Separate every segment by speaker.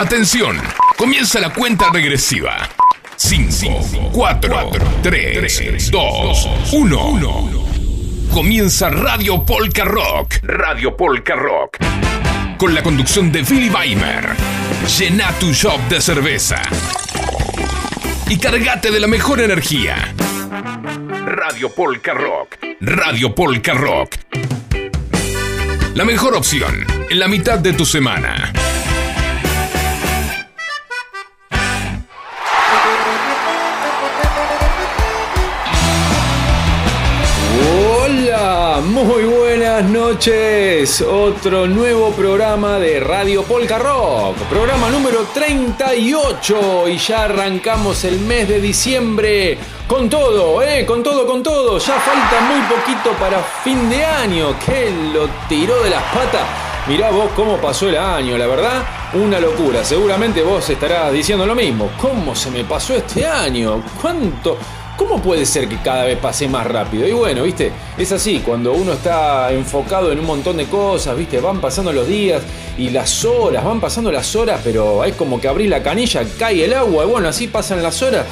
Speaker 1: Atención, comienza la cuenta regresiva. 5, 4, 3, 2, 1. Comienza Radio Polka Rock. Radio Polka Rock. Con la conducción de Billy Weimer. Llena tu shop de cerveza. Y cargate de la mejor energía. Radio Polka Rock. Radio Polka Rock. La mejor opción en la mitad de tu semana.
Speaker 2: Muy buenas noches. Otro nuevo programa de Radio Polka Rock. Programa número 38 y ya arrancamos el mes de diciembre con todo, eh, con todo, con todo. Ya falta muy poquito para fin de año. Que lo tiró de las patas. Mirá vos cómo pasó el año, la verdad, una locura. Seguramente vos estarás diciendo lo mismo. ¿Cómo se me pasó este año? ¿Cuánto? ¿Cómo puede ser que cada vez pase más rápido? Y bueno, viste, es así, cuando uno está enfocado en un montón de cosas, viste, van pasando los días y las horas, van pasando las horas, pero es como que abrís la canilla, cae el agua, y bueno, así pasan las horas.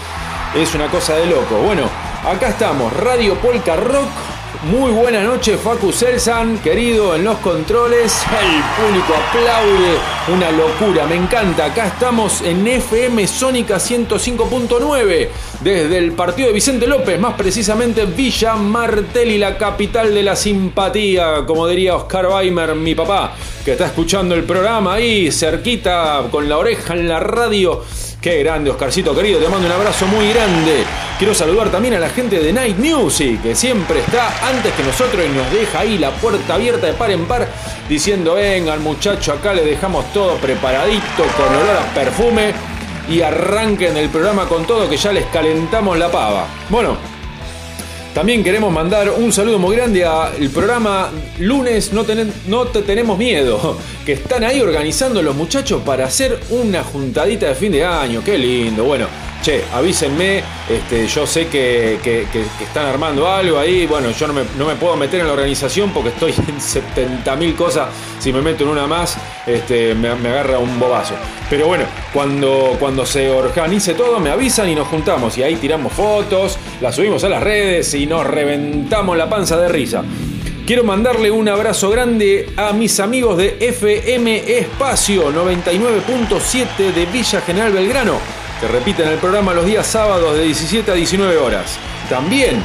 Speaker 2: Es una cosa de loco. Bueno, acá estamos, Radio Polka Rock. Muy buena noche, Facu Selsan, querido en los controles. El público aplaude, una locura, me encanta. Acá estamos en FM Sónica 105.9, desde el partido de Vicente López, más precisamente Villa Martelli, la capital de la simpatía, como diría Oscar Weimer, mi papá, que está escuchando el programa ahí, cerquita, con la oreja en la radio. Qué grande, Oscarcito querido, te mando un abrazo muy grande. Quiero saludar también a la gente de Night Music, que siempre está antes que nosotros y nos deja ahí la puerta abierta de par en par, diciendo, vengan muchacho, acá le dejamos todo preparadito, con olor a perfume, y arranquen el programa con todo, que ya les calentamos la pava. Bueno, también queremos mandar un saludo muy grande al programa Lunes no, Te Tenemos Miedo, que están ahí organizando los muchachos para hacer una juntadita de fin de año. Qué lindo. Bueno, che, avísenme, este, yo sé que, que- están armando algo ahí. Bueno, yo no me, no me puedo meter en la organización porque estoy en 70.000 cosas. Si me meto en una más, este, me, me agarra un bobazo. Pero bueno, cuando, cuando se organice todo, me avisan y nos juntamos. Y ahí tiramos fotos, las subimos a las redes y nos reventamos la panza de risa. Quiero mandarle un abrazo grande a mis amigos de FM Espacio 99.7 de Villa General Belgrano, que repiten el programa los días sábados de 17 a 19 horas. También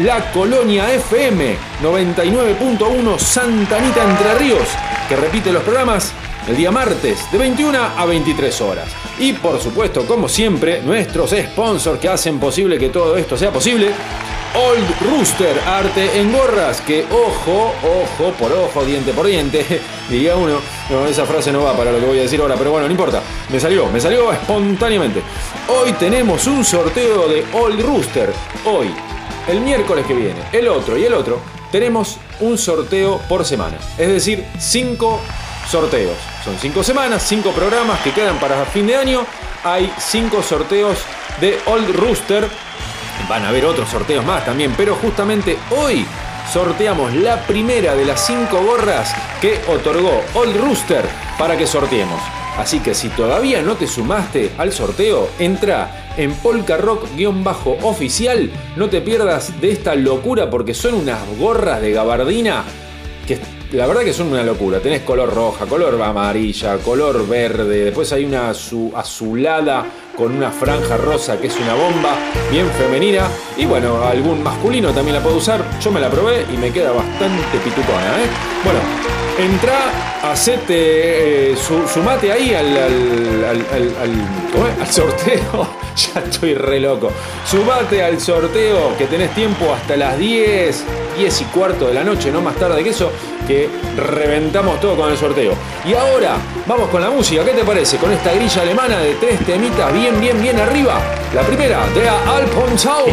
Speaker 2: la Colonia FM 99.1 Santa Anita Entre Ríos, que repite los programas el día martes de 21 a 23 horas. Y por supuesto, como siempre, nuestros sponsors que hacen posible que todo esto sea posible. Old Rooster, arte en gorras, que ojo, ojo por ojo, diente por diente, diría uno. No, esa frase no va para lo que voy a decir ahora, pero bueno, no importa. Me salió, me salió espontáneamente. Hoy tenemos un sorteo de Old Rooster. Hoy, el miércoles que viene, el otro y el otro, tenemos un sorteo por semana. Es decir, cinco sorteos. Son cinco semanas, cinco programas que quedan para fin de año. Hay cinco sorteos de Old Rooster. Van a haber otros sorteos más también, pero justamente hoy sorteamos la primera de las cinco gorras que otorgó Old Rooster para que sorteemos. Así que si todavía no te sumaste al sorteo, entra en Polka Rock-oficial. No te pierdas de esta locura porque son unas gorras de gabardina la verdad que son una locura. Tenés color roja, color amarilla, color verde. Después hay una azu- azulada con una franja rosa que es una bomba, bien femenina. Y bueno, algún masculino también la puede usar. Yo me la probé y me queda bastante pitucona, ¿eh? Bueno, entra, hacete, eh, su- sumate ahí al, al, al- sorteo. ya estoy re loco. Sumate al sorteo que tenés tiempo hasta las 10, 10 y cuarto de la noche, no más tarde que eso, que reventamos todo con el sorteo. Y ahora, vamos con la música, ¿qué te parece? Con esta grilla alemana de tres temitas bien, bien, bien arriba. La primera, de Alphorn Zauber,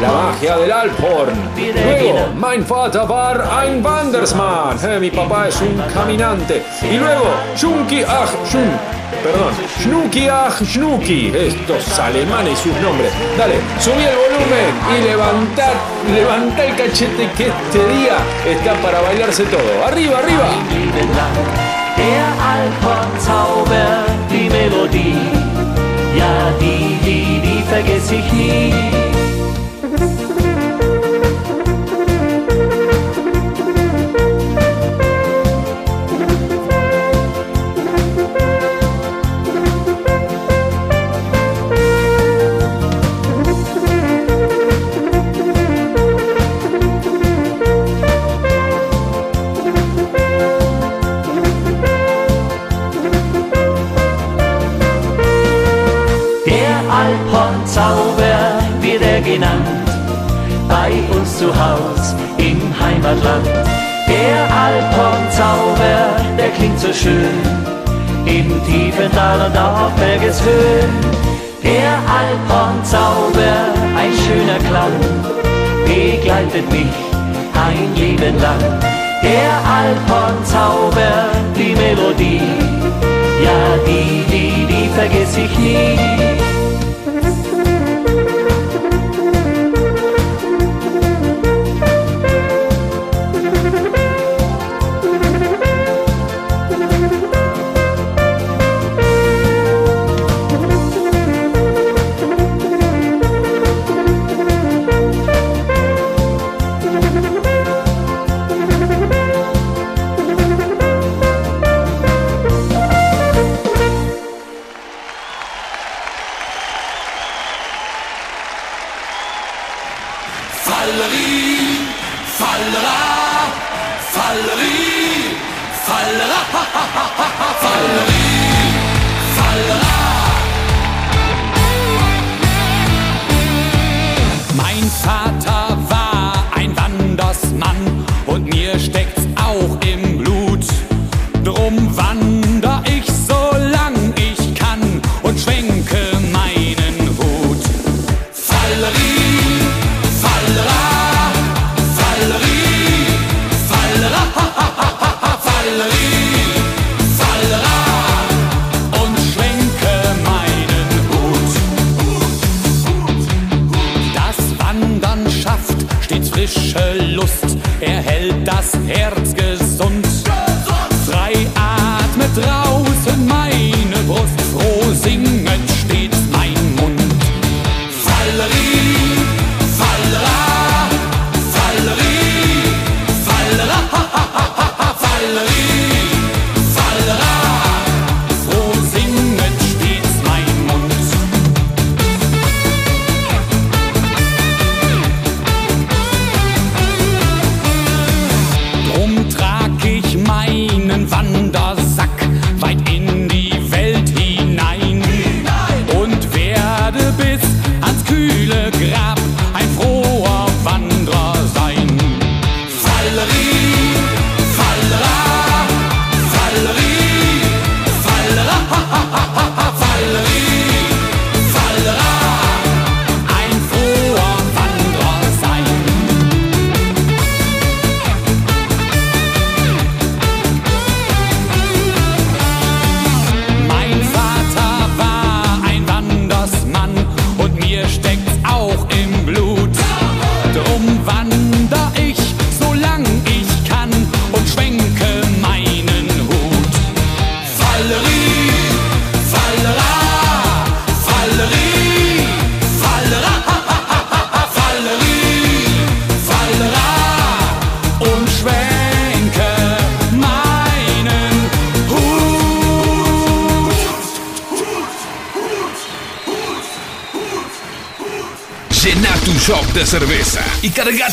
Speaker 2: la magia del Alphorn. Luego, Mein Vater war ein Wandersmann, eh, mi papá es un caminante. Y luego, Schunki ach Schun, perdón, Schnuki ach Schnuki, estos alemanes y sus nombres. Dale, subí el volumen y levantá, levantá el cachete que este día está para bailarse todo. Arriba, arriba.
Speaker 3: Zu Haus im Heimatland. Der Alphorn-Zauber, der klingt so schön, im tiefen Tal und auf Bergeshöhen. Der Alphorn-Zauber, ein schöner Klang, begleitet mich ein Leben lang. Der Alphorn-Zauber, die Melodie, ja die, die, die vergess ich nie.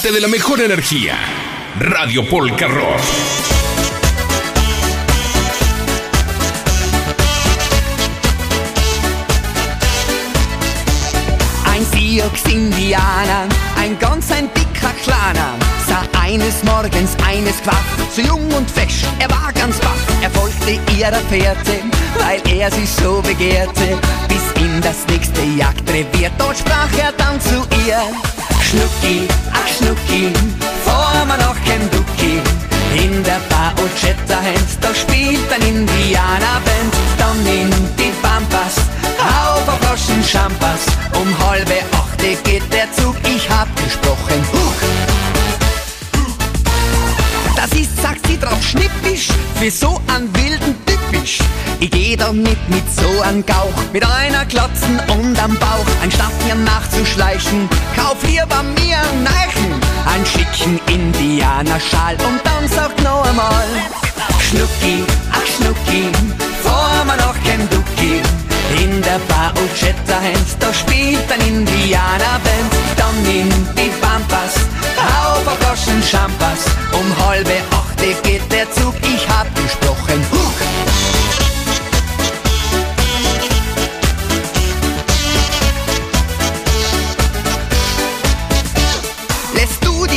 Speaker 1: Cargate de la mejor energía. Radio Polka Rock.
Speaker 4: Ein Sioux-Indianer, ein ganz ein dicker Kleiner, sah eines Morgens eines Quaff, so jung und fesch, er war ganz baff. Er folgte ihrer Fährte, weil er sie so begehrte, bis in das nächste Jagdrevier. Dort sprach er dann zu ihr. Schnucki, ach Schnucki, fahr mal nach Kentucky. In der Bar Ochetta Hand, da spielt ein Indianerband. Dann in die Pampas, auf auf Flaschen Champas. Um halbe achte geht der Zug, ich hab gesprochen. Huch. Das ist, sagt sie drauf, schnippisch, für so und nicht mit so einem Gauch. Mit einer Klotzen und am Bauch, anstatt mir nachzuschleichen, kauf lieber mir einen Neichen, einen schicken Indianerschal und dann sagt noch einmal, Schnucki, ach Schnucki, vor mir noch kein Ducki. In der Bar Uchetta Hens, da spielt ein Indianerband, dann nimm die Pampas, auf Goschen Champas, um halbe achte geht der Zug, ich hab gesprochen,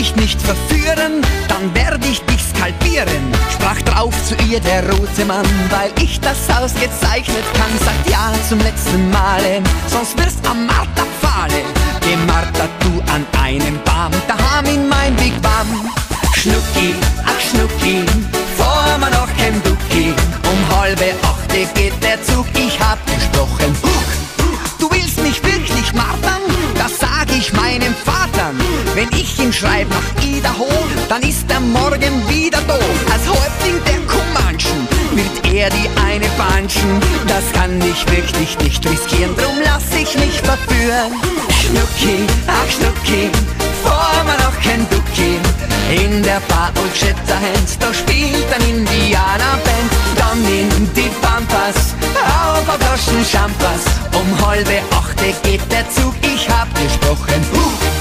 Speaker 4: Dich nicht verführen, dann werd ich dich skalpieren. Sprach drauf zu ihr der rote Mann, weil ich das ausgezeichnet kann. Sagt ja zum letzten Male, sonst wirst am Marter Pfahle. Geh Martha, du an einem Baum, daheim in mein Big Bam. Schnucki, ach Schnucki, vor mir noch kein Ducki. Um halbe achte geht der Zug, ich hab Ihm schreib nach Idaho, dann ist er morgen wieder doof. Als Häuptling der Comanchen wird er die eine banschen. Das kann ich wirklich nicht riskieren, drum lass ich mich verführen. Schnucki, ach Schnucki, vor mir noch kein Ducki. In der Bar und Shatterhands, da spielt ein Indianerband. Dann in die Pampas, auf auf Flaschen Champas. Um halbe achte geht der Zug, ich hab gesprochen. Huh.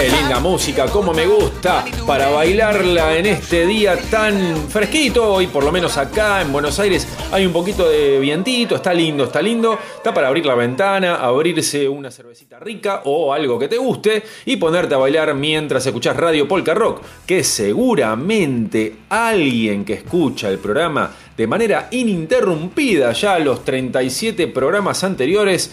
Speaker 2: Qué linda música, cómo me gusta para bailarla en este día tan fresquito. Y por lo menos acá en Buenos Aires hay un poquito de vientito, está lindo, está lindo. Está para abrir la ventana, abrirse una cervecita rica o algo que te guste y ponerte a bailar mientras escuchás Radio Polka Rock. Que seguramente alguien que escucha el programa de manera ininterrumpida ya los 37 programas anteriores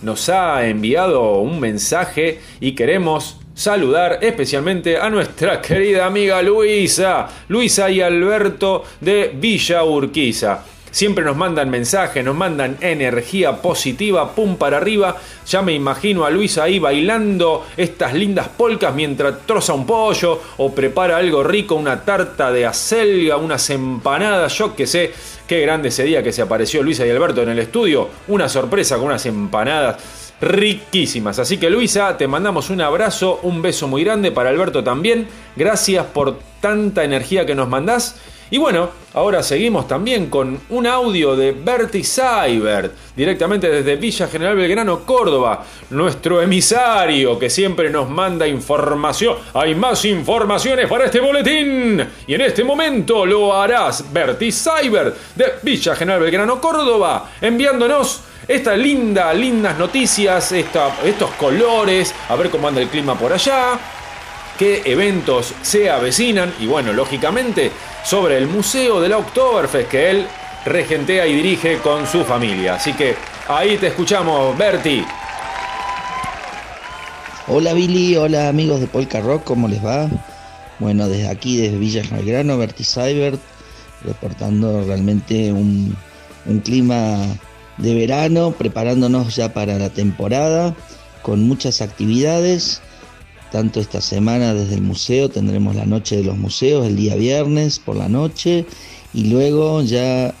Speaker 2: nos ha enviado un mensaje y queremos saludar especialmente a nuestra querida amiga Luisa, Luisa y Alberto de Villa Urquiza. Siempre nos mandan mensajes, nos mandan energía positiva, pum para arriba. Ya me imagino a Luisa ahí bailando estas lindas polcas mientras troza un pollo o prepara algo rico, una tarta de acelga, unas empanadas, yo que sé. Qué grande ese día que se apareció Luisa y Alberto en el estudio. Una sorpresa con unas empanadas riquísimas. Así que Luisa, te mandamos un abrazo, un beso muy grande para Alberto también. Gracias por tanta energía que nos mandás. Y bueno, ahora seguimos también con un audio de Bertie Seibert, directamente desde Villa General Belgrano, Córdoba, nuestro emisario que siempre nos manda información. Hay más informaciones para este boletín. Y en este momento lo harás, Bertie Seibert, de Villa General Belgrano, Córdoba, enviándonos estas lindas, lindas noticias, estos colores, a ver cómo anda el clima por allá, qué eventos se avecinan y bueno, lógicamente sobre el Museo de la Oktoberfest que él regentea y dirige con su familia. Así que ahí te escuchamos, Berti.
Speaker 5: Hola Billy, hola amigos de Polka Rock, ¿cómo les va? Bueno, desde aquí, desde Villa Belgrano, Berti Seibert, reportando realmente un, un clima de verano, preparándonos ya para la temporada, con muchas actividades. Tanto esta semana desde el museo tendremos la noche de los museos el día viernes por la noche y luego ya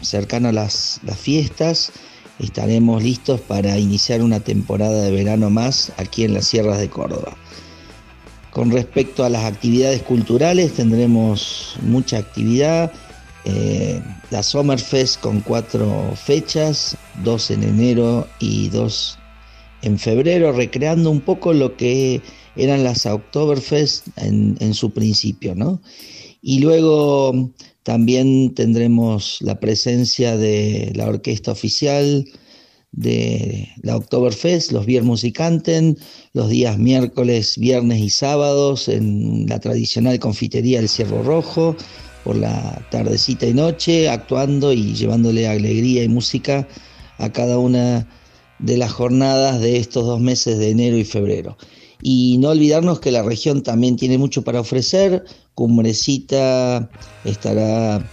Speaker 5: cercano a las, fiestas estaremos listos para iniciar una temporada de verano más aquí en las sierras de Córdoba. Con respecto a las actividades culturales, tendremos mucha actividad. Eh, la Summerfest con cuatro fechas, dos en enero y dos en febrero, recreando un poco lo que eran las Oktoberfest en, en su principio, ¿no? Y luego también tendremos la presencia de la orquesta oficial de la Oktoberfest, los Bier Musikanten, los días miércoles, viernes y sábados en la tradicional confitería del Cierro Rojo, por la tardecita y noche, actuando y llevándole alegría y música a cada una de las jornadas de estos dos meses de enero y febrero. Y no olvidarnos que la región también tiene mucho para ofrecer. Cumbrecita estará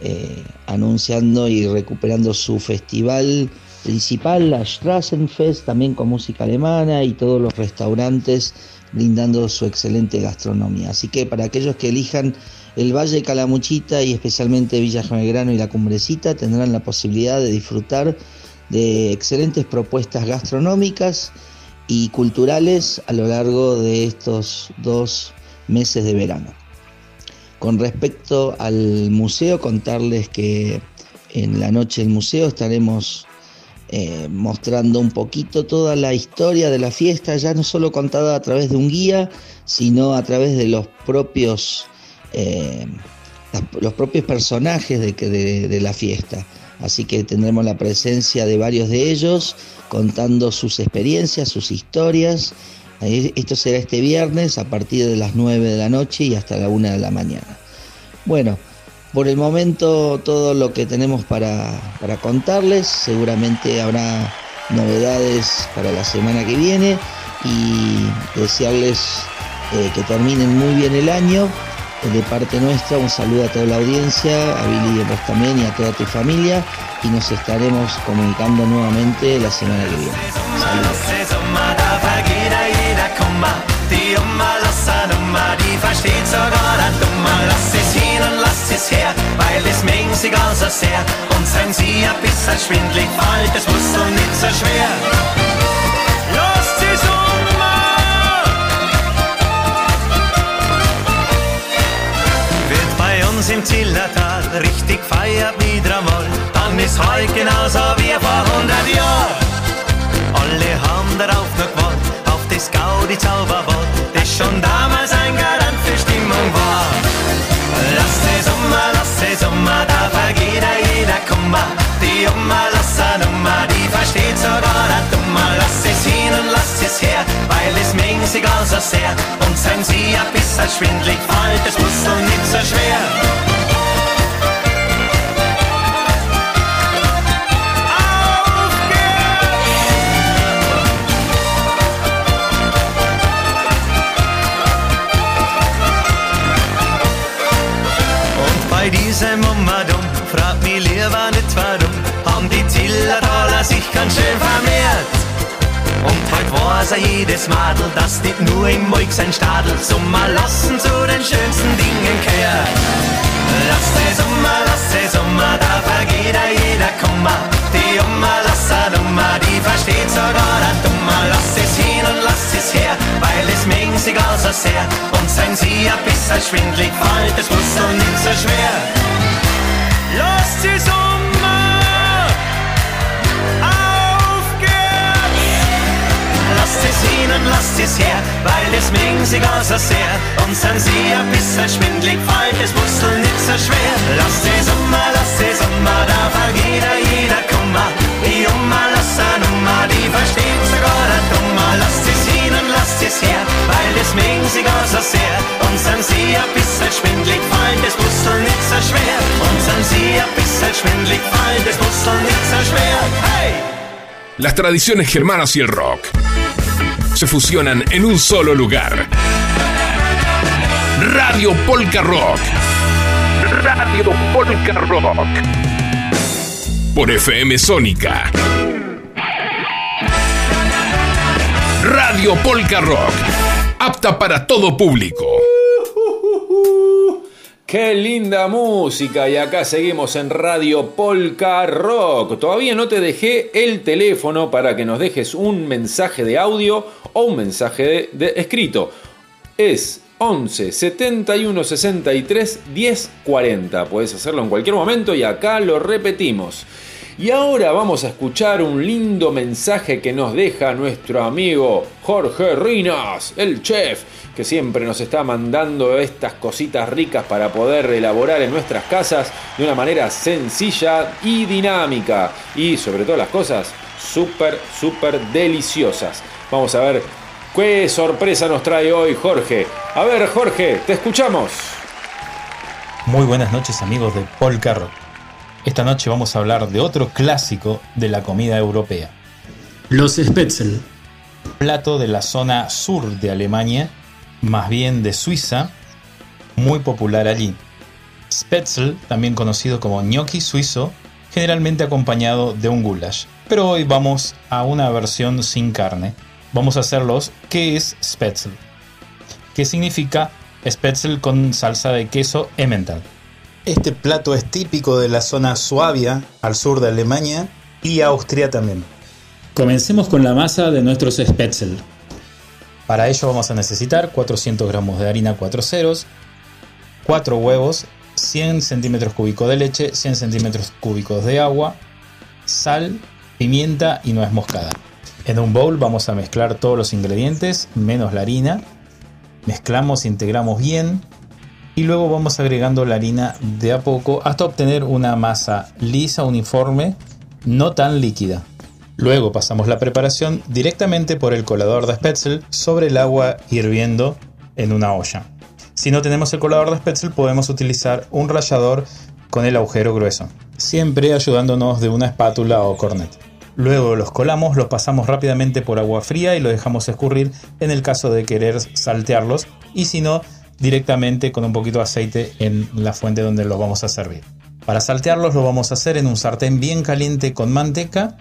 Speaker 5: eh, anunciando y recuperando su festival principal, la Strassenfest, también con música alemana y todos los restaurantes brindando su excelente gastronomía. Así que para aquellos que elijan el Valle Calamuchita y especialmente Villa Jamegrano y la Cumbrecita tendrán la posibilidad de disfrutar de excelentes propuestas gastronómicas y culturales a lo largo de estos dos meses de verano. Con respecto al museo, contarles que en la noche del museo estaremos eh, mostrando un poquito toda la historia de la fiesta, ya no solo contada a través de un guía, sino a través de los propios, eh, los propios personajes de, de la fiesta. Así que tendremos la presencia de varios de ellos contando sus experiencias, sus historias. Esto será este viernes a partir de las 9 de la noche y hasta la 1 de la mañana. Bueno, por el momento todo lo que tenemos para, contarles, seguramente habrá novedades para la semana que viene y desearles eh, que terminen muy bien el año. De parte nuestra, un saludo a toda la audiencia, a Billy vos también y a toda tu familia y nos estaremos comunicando nuevamente la semana que viene.
Speaker 6: Uns im Zillertal richtig feiert wieder einmal, dann ist heute genauso wie vor 100 Jahren. Alle haben darauf noch gewartet, auf das Gaudi Zauberwort, das schon damals ein Garant für Stimmung war. Lass die Sommer, lass die Sommer, da vergeht jeder Kummer. Sich also sehr. Und sein Sie ein bisschen schwindlig, fällt das Muskel nicht so schwer. diesem Ummadum, fragt mich lieber nicht warum, haben die Zillertaler sich ganz schön vermehrt. Und heute weiß er jedes Madel, dass nicht nur im Moik sein Stadel Sommer lassen zu den schönsten Dingen gehört. Lass die Sommer, lass die Sommer, da vergeht er jeder Kummer. Die Oma, lass er Nummer, die versteht sogar der Dummer. Lass es hin und lass es her, weil es mengt sich also sehr. Und sein Sie ein bisschen schwindlig, fällt es muss doch nicht so schwer. Es und lasst es her, weil es mengt sich also sehr. Und sein Sie ein bisschen schwindlig, fällt es muss doch nicht so schwer. Lasst die Sommer, lasst die Sommer, da vergeht jeder Kummer. Die Oma, lass Nummer, die versteht sogar der Dummer. Lasst es hin und lasst es her, weil es mengt sich also sehr. Und sind Sie ein bisschen schwindlig, fällt es muss doch nicht so schwer. Und sind Sie ein bisschen schwindlig, fällt es muss doch nicht so schwer. Hey!
Speaker 1: Las tradiciones germanas y el rock se fusionan en un solo lugar. Radio Polka Rock. Radio Polka Rock. Por FM Sónica. Radio Polka Rock. Apta para todo público.
Speaker 2: Qué linda música y acá seguimos en Radio Polka Rock. Todavía no te dejé el teléfono para que nos dejes un mensaje de audio o un mensaje de, escrito. Es 11 71 63 10 40. Puedes hacerlo en cualquier momento y acá lo repetimos. Y ahora vamos a escuchar un lindo mensaje que nos deja nuestro amigo Jorge Rinas, el chef, que siempre nos está mandando estas cositas ricas para poder elaborar en nuestras casas de una manera sencilla y dinámica. Y sobre todo las cosas, súper, súper deliciosas. Vamos a ver qué sorpresa nos trae hoy Jorge. A ver Jorge, te escuchamos.
Speaker 7: Muy buenas noches amigos de Polka Rock. Esta noche vamos a hablar de otro clásico de la comida europea.
Speaker 8: Los Spätzle.
Speaker 7: Plato de la zona sur de Alemania, más bien de Suiza, muy popular allí. Spätzle, también conocido como gnocchi suizo, generalmente acompañado de un goulash. Pero hoy vamos a una versión sin carne. Vamos a hacer los que es Spätzle, que significa Spätzle con salsa de queso emmental. Este plato es típico de la zona Suabia, al sur de Alemania y Austria también.
Speaker 9: Comencemos con la masa de nuestros Spätzle.
Speaker 7: Para ello vamos a necesitar 400 gramos de harina 4 ceros, 4 huevos, 100 centímetros cúbicos de leche, 100 centímetros cúbicos de agua, sal, pimienta y nuez moscada. En un bowl vamos a mezclar todos los ingredientes menos la harina. Mezclamos, integramos bien y luego vamos agregando la harina de a poco hasta obtener una masa lisa, uniforme, no tan líquida. Luego pasamos la preparación directamente por el colador de Spätzle sobre el agua hirviendo en una olla. Si no tenemos el colador de Spätzle podemos utilizar un rallador con el agujero grueso, siempre ayudándonos de una espátula o cornet. Luego los colamos, los pasamos rápidamente por agua fría y lo dejamos escurrir en el caso de querer saltearlos y si no, directamente con un poquito de aceite en la fuente donde los vamos a servir. Para saltearlos lo vamos a hacer en un sartén bien caliente con manteca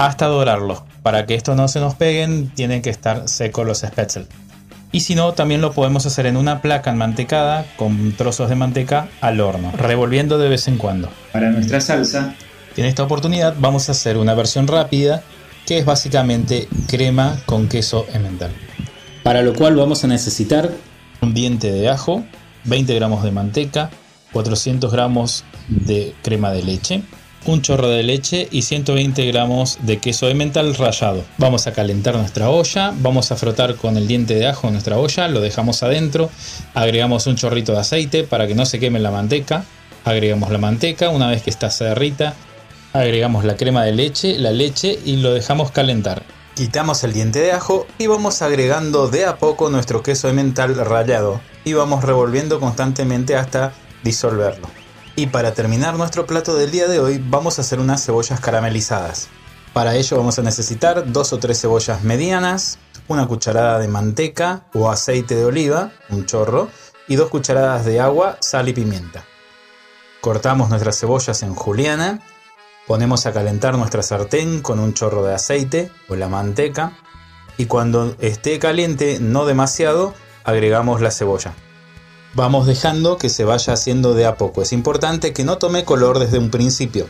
Speaker 7: hasta dorarlos. Para que esto no se nos peguen tienen que estar secos los spätzle. Y si no, también lo podemos hacer en una placa enmantecada con trozos de manteca al horno, revolviendo de vez en cuando.
Speaker 9: Para nuestra salsa,
Speaker 7: en esta oportunidad vamos a hacer una versión rápida que es básicamente crema con queso emmental.
Speaker 9: Para lo cual vamos a necesitar
Speaker 7: un diente de ajo, 20 gramos de manteca, 400 gramos de crema de leche, un chorro de leche y 120 gramos de queso de mental rallado. Vamos a calentar nuestra olla, vamos a frotar con el diente de ajo nuestra olla, lo dejamos adentro, agregamos un chorrito de aceite para que no se queme la manteca, agregamos la manteca, una vez que está cerrita, agregamos la crema de leche, la leche y lo dejamos calentar. Quitamos el diente de ajo y vamos agregando de a poco nuestro queso de mental rallado y vamos revolviendo constantemente hasta disolverlo. Y para terminar nuestro plato del día de hoy vamos a hacer unas cebollas caramelizadas. Para ello vamos a necesitar dos o tres cebollas medianas, una cucharada de manteca o aceite de oliva, un chorro, y dos cucharadas de agua, sal y pimienta. Cortamos nuestras cebollas en juliana, ponemos a calentar nuestra sartén con un chorro de aceite o la manteca y cuando esté caliente, no demasiado, agregamos la cebolla. Vamos dejando que se vaya haciendo de a poco. Es importante que no tome color desde un principio.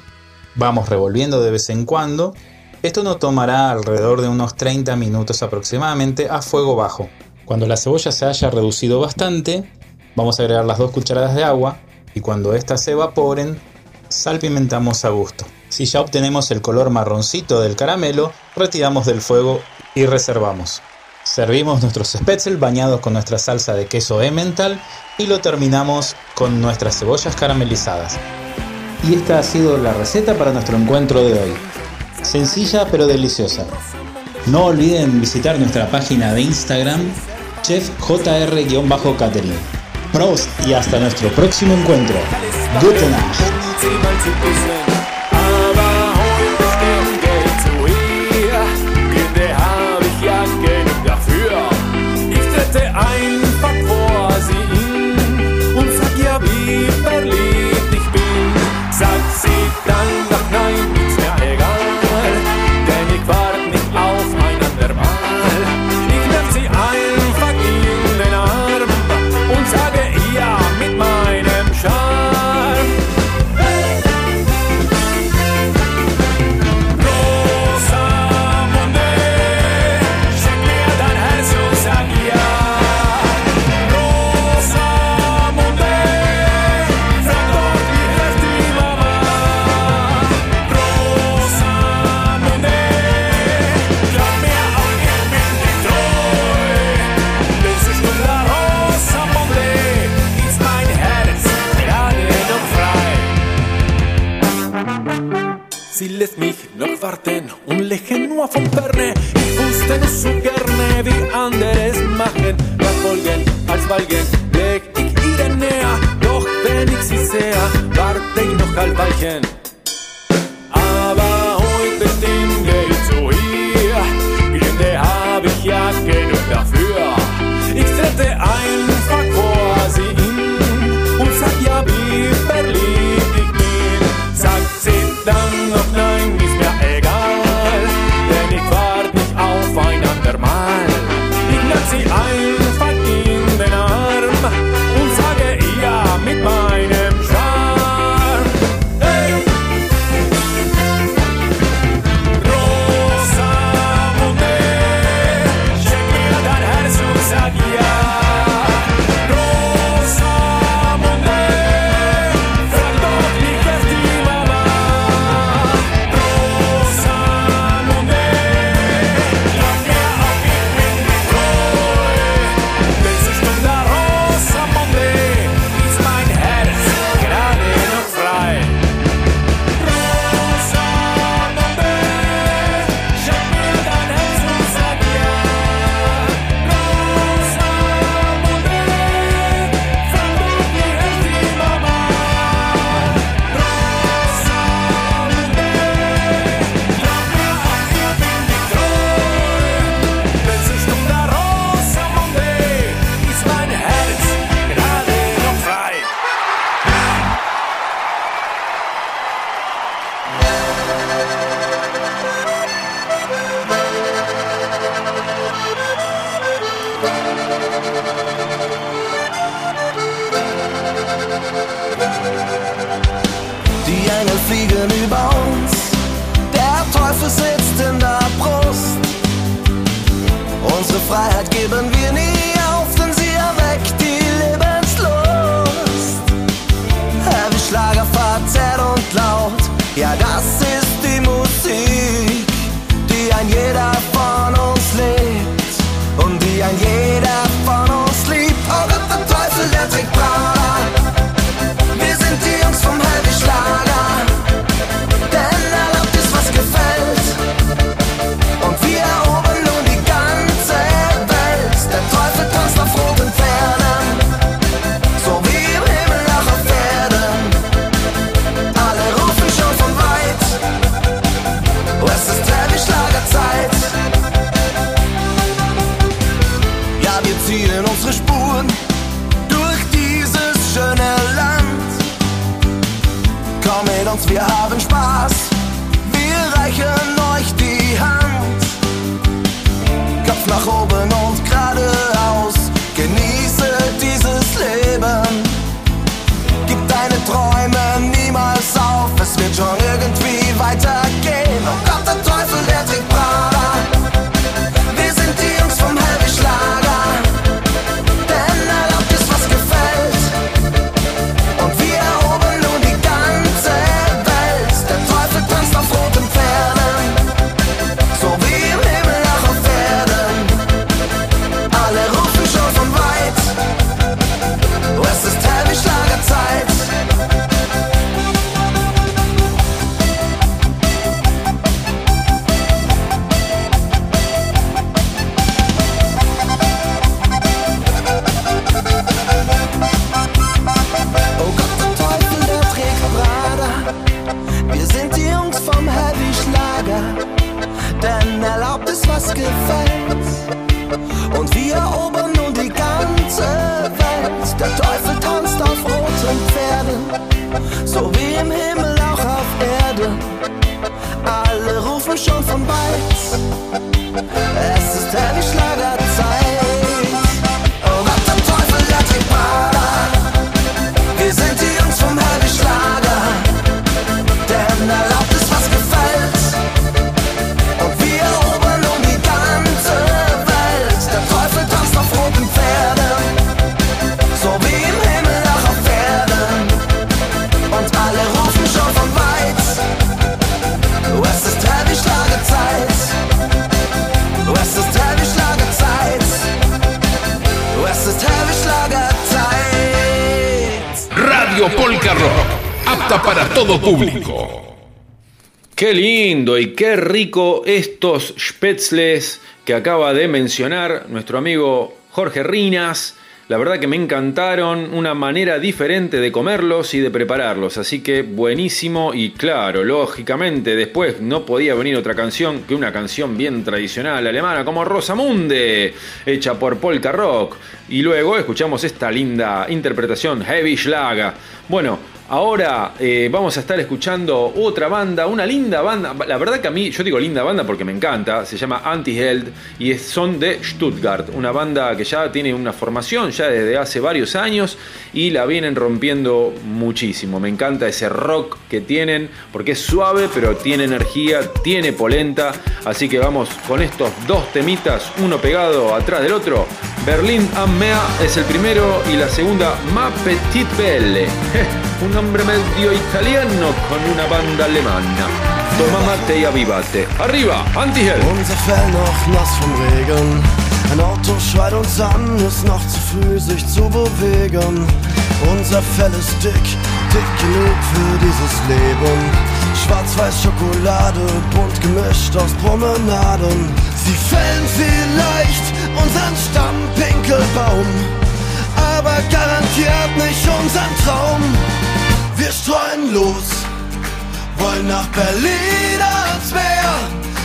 Speaker 7: Vamos revolviendo de vez en cuando. Esto nos tomará alrededor de unos 30 minutos aproximadamente a fuego bajo. Cuando la cebolla se haya reducido bastante, vamos a agregar las dos cucharadas de agua y cuando éstas se evaporen, salpimentamos a gusto. Si ya obtenemos el color marroncito del caramelo, retiramos del fuego y reservamos. Servimos nuestros spätzle bañados con nuestra salsa de queso emmental y lo terminamos con nuestras cebollas caramelizadas. Y esta ha sido la receta para nuestro encuentro de hoy. Sencilla pero deliciosa. No olviden visitar nuestra página de Instagram chefjr-catering. Prost y hasta nuestro próximo encuentro. Gute Nacht.
Speaker 10: Aber sie warten und lächeln nur vom Ferne. Ich wusste nur so gerne, wie andere es machen. Verfolgen als Walgen leg ich ihr näher. Doch wenn ich sie sehe, warte ich noch ein Weilchen.
Speaker 11: Erlaubt ist, was gefällt. Und wir erobern nun die ganze Welt. Der Teufel tanzt auf roten Pferden. So wie im Himmel auch auf Erden. Alle rufen schon von weit. Es ist Heavy
Speaker 1: para todo público.
Speaker 2: Qué lindo y qué rico estos spätzles que acaba de mencionar nuestro amigo Jorge Rinas. La verdad que me encantaron, una manera diferente de comerlos y de prepararlos, así que buenísimo y claro, lógicamente después no podía venir otra canción que una canción bien tradicional alemana como Rosamunde, hecha por Polka Rock, y luego escuchamos esta linda interpretación Heavy Schlager. Bueno, Ahora eh, vamos a estar escuchando otra banda, una linda banda. La verdad que a mí, yo digo linda banda porque me encanta. Se llama Anti-Held y es- son de Stuttgart. Una banda que ya tiene una formación ya desde hace varios años y la vienen rompiendo muchísimo. Me encanta ese rock que tienen porque es suave pero tiene energía, tiene polenta. Así que vamos con estos dos temitas, uno pegado atrás del otro. Berlin am Meer es el primero y la segunda Ma Petite Belle. Un nombre medio italiano con una banda alemana. Toma mate y avivate. Arriba, Antihel.
Speaker 11: Unser Fell noch nass vom Regen. Ein Auto schreit uns an, ist noch zu früh, sich zu bewegen. Unser Fell ist dick, dick genug für dieses Leben. Schwarz-Weiß Schokolade, bunt gemischt aus Promenaden. Sie fällen vielleicht unseren Stammpinkelbaum, aber garantiert nicht unseren Traum. Wir streuen los, wollen nach Berlin ans Meer.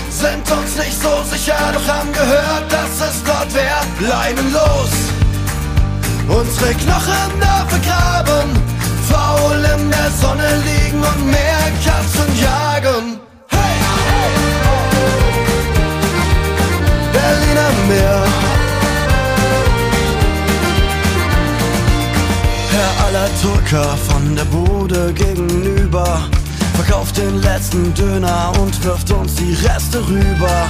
Speaker 11: Sind uns nicht so sicher, doch haben gehört, dass es dort wär. Leinen los, unsere Knochen da vergraben. Faul in der Sonne liegen und mehr Katzen jagen. Hey! Berliner Meer. Herr Allerturker von der Bude gegenüber verkauft den letzten Döner und wirft uns die Reste rüber.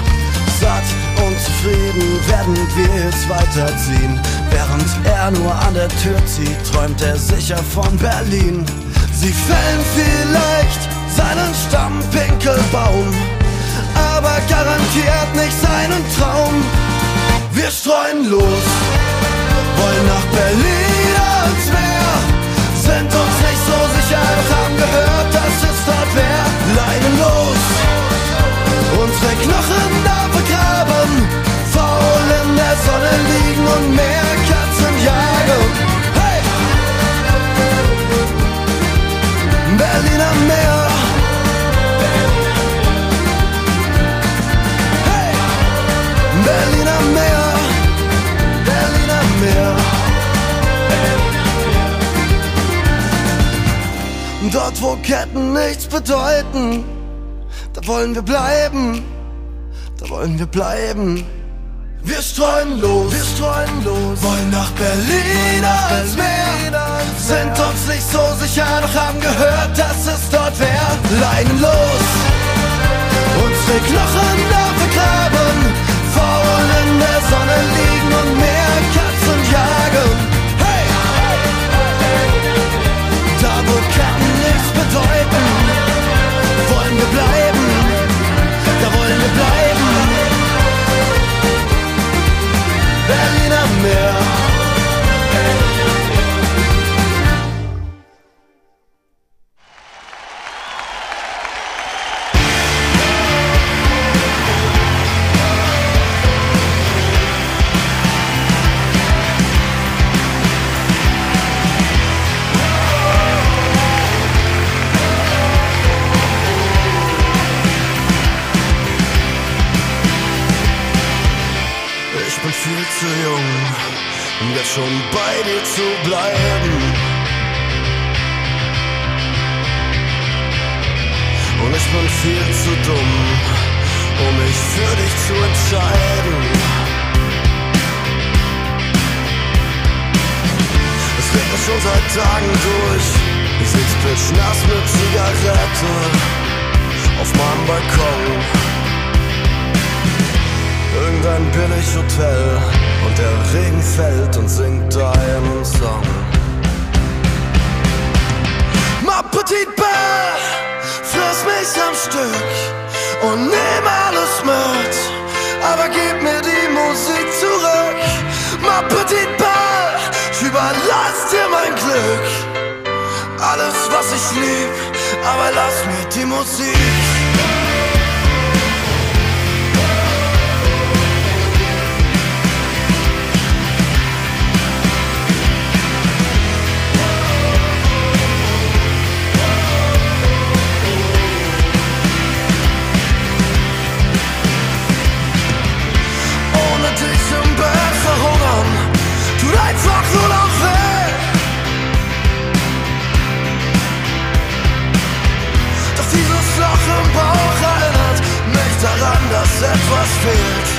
Speaker 11: Satt Unzufrieden werden wir jetzt weiterziehen. Während er nur an der Tür zieht, träumt er sicher von Berlin. Sie fällen vielleicht seinen Stammpinkelbaum, aber garantiert nicht seinen Traum. Wir streuen los, wollen nach Berlin ans Meer, sind uns nicht so sicher, doch haben gehört, dass es dort wär. Leinen los, unsere Knochen da begraben, Ketten nichts bedeuten, da wollen wir bleiben. Da wollen wir bleiben. Wir streuen los, wir streuen los, wollen nach Berlin, ans Meer. Sind uns nicht so sicher, doch haben gehört, dass es dort wär. Leinen los, unsere Knochen da vergraben, faul in der Sonne liegen und mehr wollen wir bleiben, da wollen wir bleiben. Berliner Meer. Tagen durch, ich sitz klitschnass mit Zigarette auf meinem Balkon. Irgendein Billighotel und der Regen fällt und singt einen Song. Ma petite belle, friss mich am Stück und nimm alles mit, aber gib mir die Musik zurück. Ma petite belle, was ich lieb, aber lass mir die Musik. Dass etwas fehlt.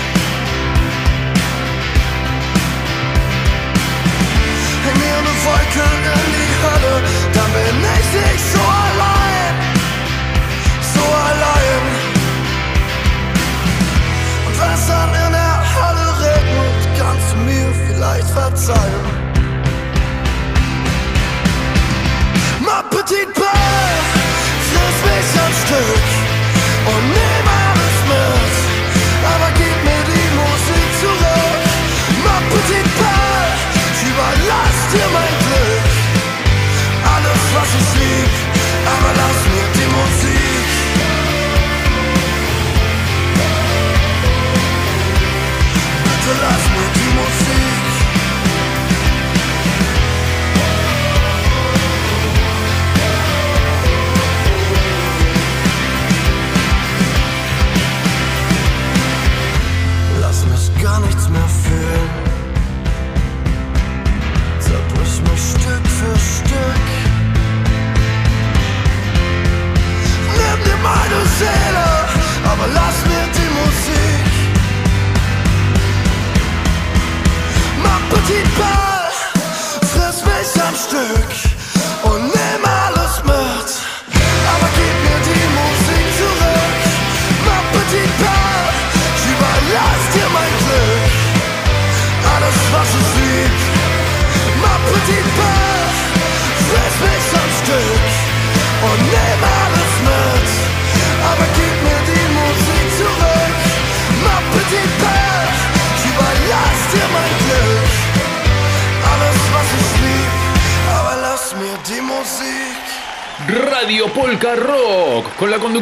Speaker 11: Häng mir eine Wolke in die Hölle, dann bin ich nicht so allein. So allein. Und wenn es dann in der Halle regnet, kannst du mir vielleicht verzeihen. Ma petite belle, friss mich am Stück und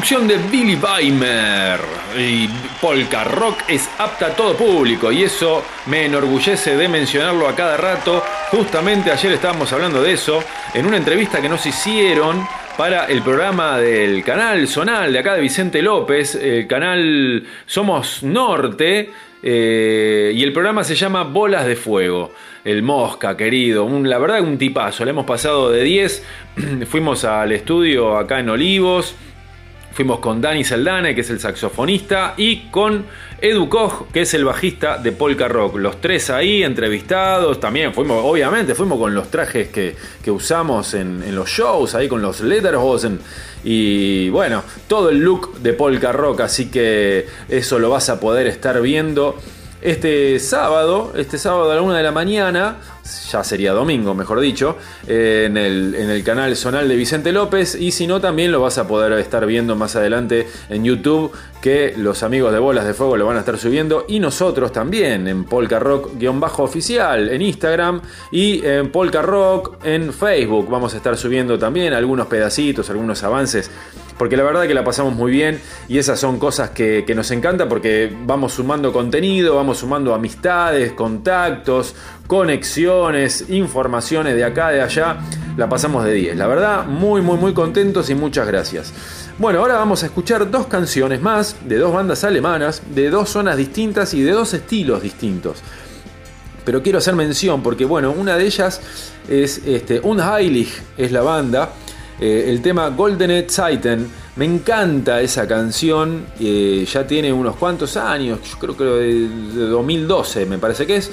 Speaker 2: conducción de Billy Weimer. Y Polka Rock es apta a todo público y eso me enorgullece de mencionarlo a cada rato. Justamente ayer estábamos hablando de eso en una entrevista que nos hicieron para el programa del canal Zonal de acá de Vicente López, el canal Somos Norte, eh, y el programa se llama Bolas de Fuego. El Mosca, querido, la verdad un tipazo, le hemos pasado de 10, fuimos al estudio acá en Olivos, fuimos con Dani Saldana, que es el saxofonista, y con Edu Koch, que es el bajista de Polka Rock. Los tres ahí entrevistados, también fuimos, obviamente, fuimos con los trajes que, usamos en, en los shows, ahí con los Lederhosen. Y bueno, todo el look de Polka Rock, así que eso lo vas a poder estar viendo este sábado, este sábado a la una de la mañana, ya sería domingo, mejor dicho, eh, en, el, en el canal Zonal de Vicente López. Y si no, también lo vas a poder estar viendo más adelante en YouTube, que los amigos de Bolas de Fuego lo van a estar subiendo. Y nosotros también en Polka Rock-oficial en Instagram y en Polka Rock en Facebook. Vamos a estar subiendo también algunos pedacitos, algunos avances porque la verdad que la pasamos muy bien y esas son cosas que, que, nos encanta porque vamos sumando contenido, vamos sumando amistades, contactos, conexiones, informaciones de acá, de allá, la pasamos de 10. La verdad, muy, muy, muy contentos y muchas gracias. Bueno, ahora vamos a escuchar dos canciones más de dos bandas alemanas, de dos zonas distintas y de dos estilos distintos. Pero quiero hacer mención porque, bueno, una de ellas es este, Unheilig, es la banda. Eh, el tema Goldene Zeiten. Me encanta esa canción. Eh, ya tiene unos cuantos años, yo creo que de, de, 2012 me parece que es.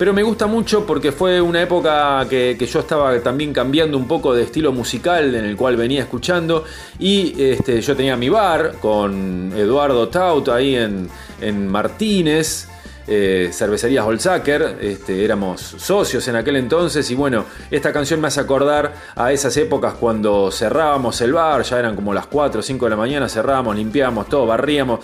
Speaker 2: Pero me gusta mucho porque fue una época que, que, yo estaba también cambiando un poco de estilo musical en el cual venía escuchando. Y este, yo tenía mi bar con Eduardo Taut ahí en, en Martínez eh, cervecerías Holzacker, este, éramos socios en aquel entonces y bueno, esta canción me hace acordar a esas épocas cuando cerrábamos el bar, ya eran como las 4 o 5 de la mañana, cerrábamos, limpiábamos todo, barríamos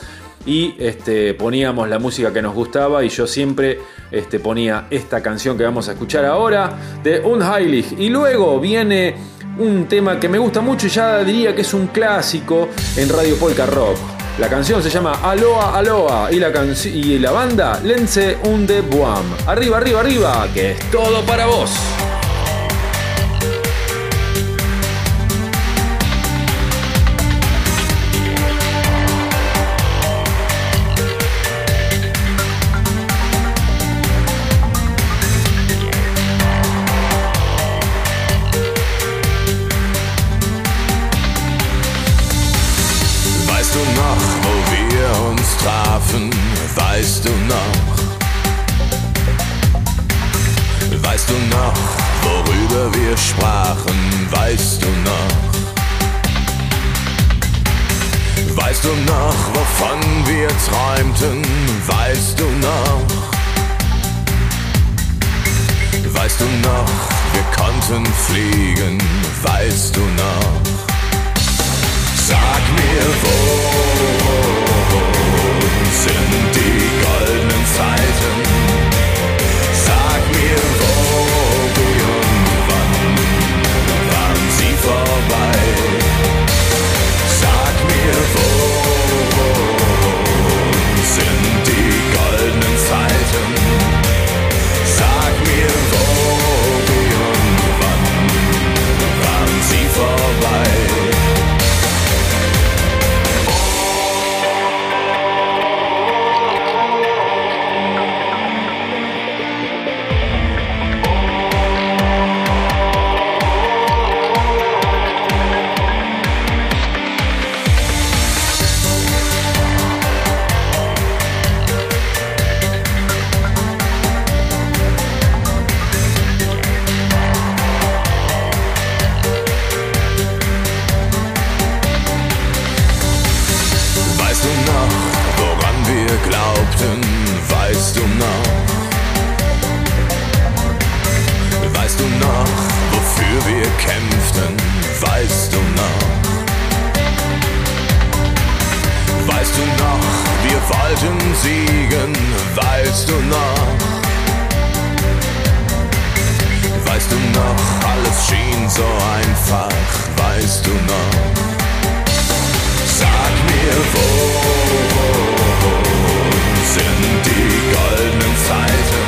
Speaker 2: y este, poníamos la música que nos gustaba y yo siempre este, ponía esta canción que vamos a escuchar ahora de Unheilig y luego viene un tema que me gusta mucho y ya diría que es un clásico en Radio Polka Rock. La canción se llama Aloha Aloha y la, y la banda Lense Unde Buam. Arriba, arriba, arriba, que es todo para vos.
Speaker 12: Wir sprachen? Weißt du noch? Weißt du noch, wovon wir träumten? Weißt du noch? Weißt du noch, wir konnten fliegen? Weißt du noch? Sag mir, wo sind die goldenen Zeiten. Sag mir, wir kämpften? Weißt du noch? Weißt du noch, wir wollten siegen? Weißt du noch? Weißt du noch, alles schien so einfach, weißt du noch? Sag mir, wo, wo, wo sind die goldenen Zeiten?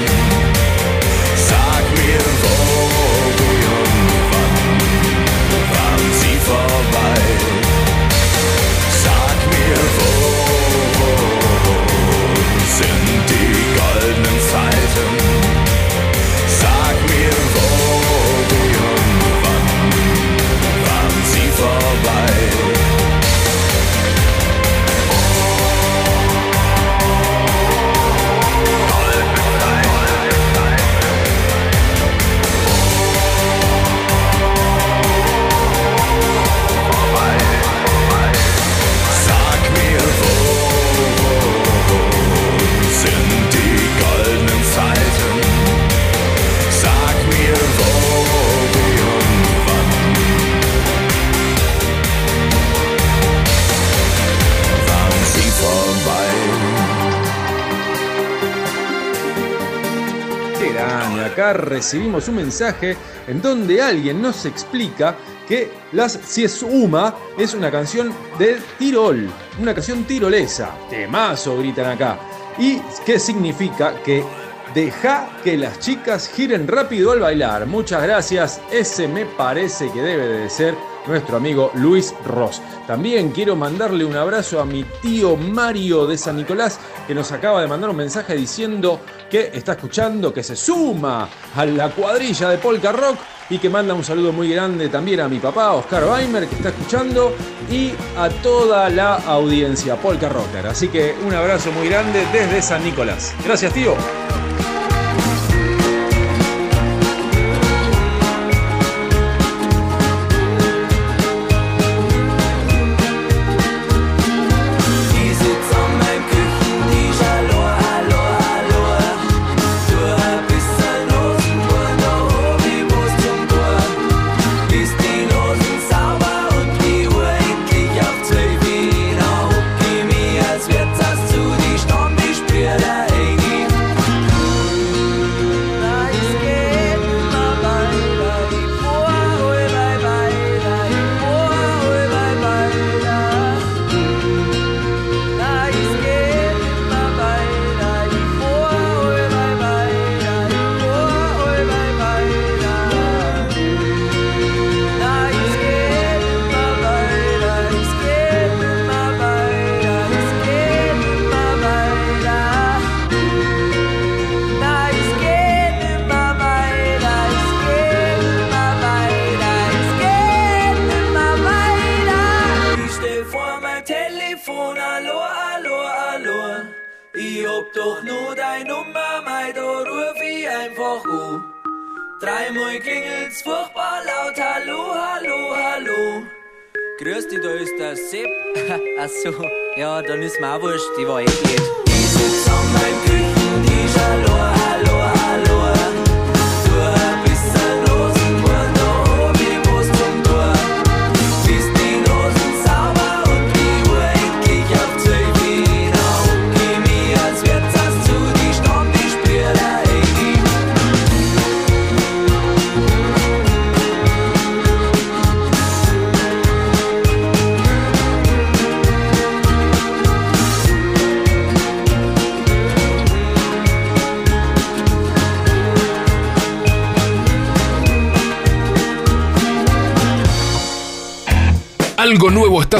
Speaker 2: Recibimos un mensaje en donde alguien nos explica que Las Si es Uma es una canción de Tirol, una canción tirolesa. Temazo, gritan acá. ¿Y qué significa? Que deja que las chicas giren rápido al bailar. Muchas gracias, ese me parece que debe de ser nuestro amigo Luis Ross. También quiero mandarle un abrazo a mi tío Mario de San Nicolás, que nos acaba de mandar un mensaje diciendo que está escuchando, que se suma a la cuadrilla de Polka Rock y que manda un saludo muy grande también a mi papá, Oscar Weimer, que está escuchando, y a toda la audiencia Polka Rocker. Así que un abrazo muy grande desde San Nicolás. Gracias, tío.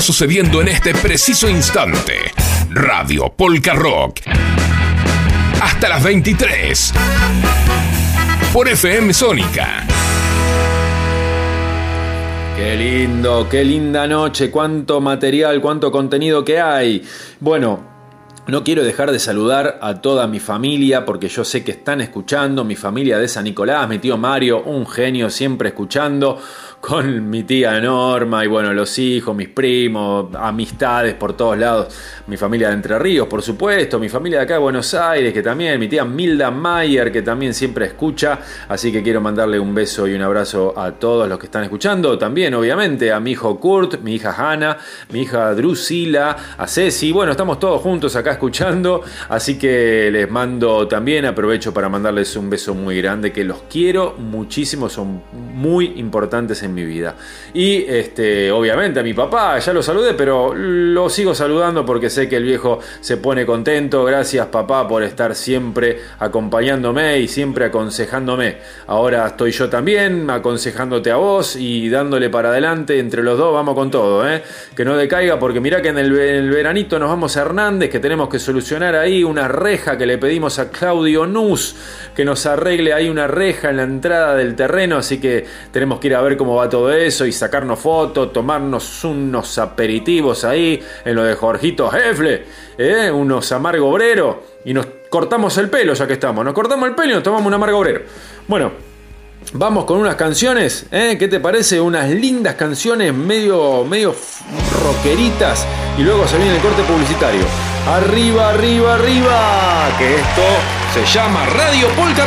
Speaker 1: Sucediendo en este preciso instante. Radio Polka Rock. Hasta las 23. Por FM Sónica.
Speaker 2: Qué lindo, qué linda noche, cuánto material, cuánto contenido que hay. Bueno, no quiero dejar de saludar a toda mi familia porque yo sé que están escuchando, mi familia de San Nicolás, mi tío Mario, un genio siempre escuchando, con mi tía Norma y bueno, los hijos, mis primos, amistades por todos lados, mi familia de Entre Ríos, por supuesto, mi familia de acá de Buenos Aires, que también, mi tía Milda Mayer, que también siempre escucha, así que quiero mandarle un beso y un abrazo a todos los que están escuchando, también obviamente a mi hijo Kurt, mi hija Hanna, mi hija Drusila, a Ceci, bueno, estamos todos juntos acá escuchando, así que les mando también, aprovecho para mandarles un beso muy grande, que los quiero muchísimo, son muy importantes en mi vida. Y este, obviamente a mi papá, ya lo saludé, pero lo sigo saludando porque sé que el viejo se pone contento. Gracias papá por estar siempre acompañándome y siempre aconsejándome. Ahora estoy yo también aconsejándote a vos y dándole para adelante entre los dos, vamos con todo, ¿eh? que no decaiga porque mira que en el, en el veranito nos vamos a Hernández, que tenemos que solucionar ahí una reja que le pedimos a Claudio Nus que nos arregle ahí una reja en la entrada del terreno, así que tenemos que ir a ver cómo va todo eso y sacarnos fotos, tomarnos unos aperitivos ahí en lo de Jorgito Hefle, ¿eh? unos amargo obrero y nos cortamos el pelo ya que estamos, nos cortamos el pelo y nos tomamos un amargo obrero. Bueno, Vamos con unas canciones, ¿eh? ¿qué te parece? Unas lindas canciones medio, medio rockeritas y luego se viene el corte publicitario. Arriba, arriba, arriba, que esto se llama Radio Polka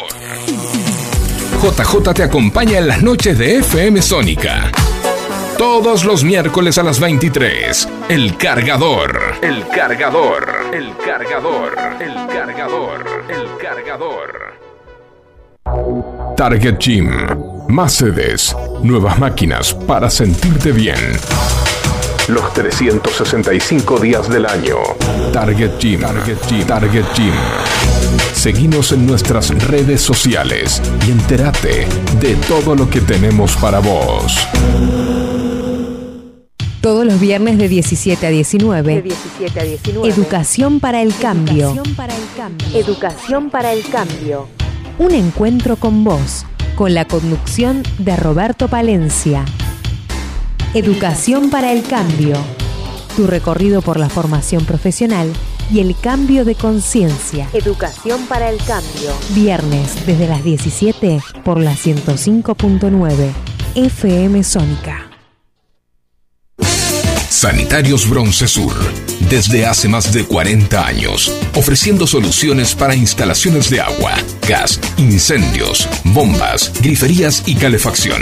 Speaker 1: JJ te acompaña en las noches de FM Sónica. Todos los miércoles a las 23. El cargador. El cargador. El cargador. El cargador. El cargador. Target Gym. Más sedes. Nuevas máquinas para sentirte bien. Los 365 días del año. Target Gym. Target Gym. Target Gym. Seguinos en nuestras redes sociales y entérate de todo lo que tenemos para vos.
Speaker 13: Todos los viernes de 17 a 19.
Speaker 14: De 17 a 19.
Speaker 13: Educación para el cambio.
Speaker 14: Educación para el cambio. Educación para el cambio.
Speaker 13: Un encuentro con vos, con la conducción de Roberto Palencia. Educación para el cambio. Tu recorrido por la formación profesional y el cambio de conciencia.
Speaker 14: Educación para el cambio.
Speaker 13: Viernes desde las 17 por la 105.9 FM Sónica.
Speaker 1: Sanitarios Bronce Sur, desde hace más de 40 años, ofreciendo soluciones para instalaciones de agua, gas, incendios, bombas, griferías y calefacción.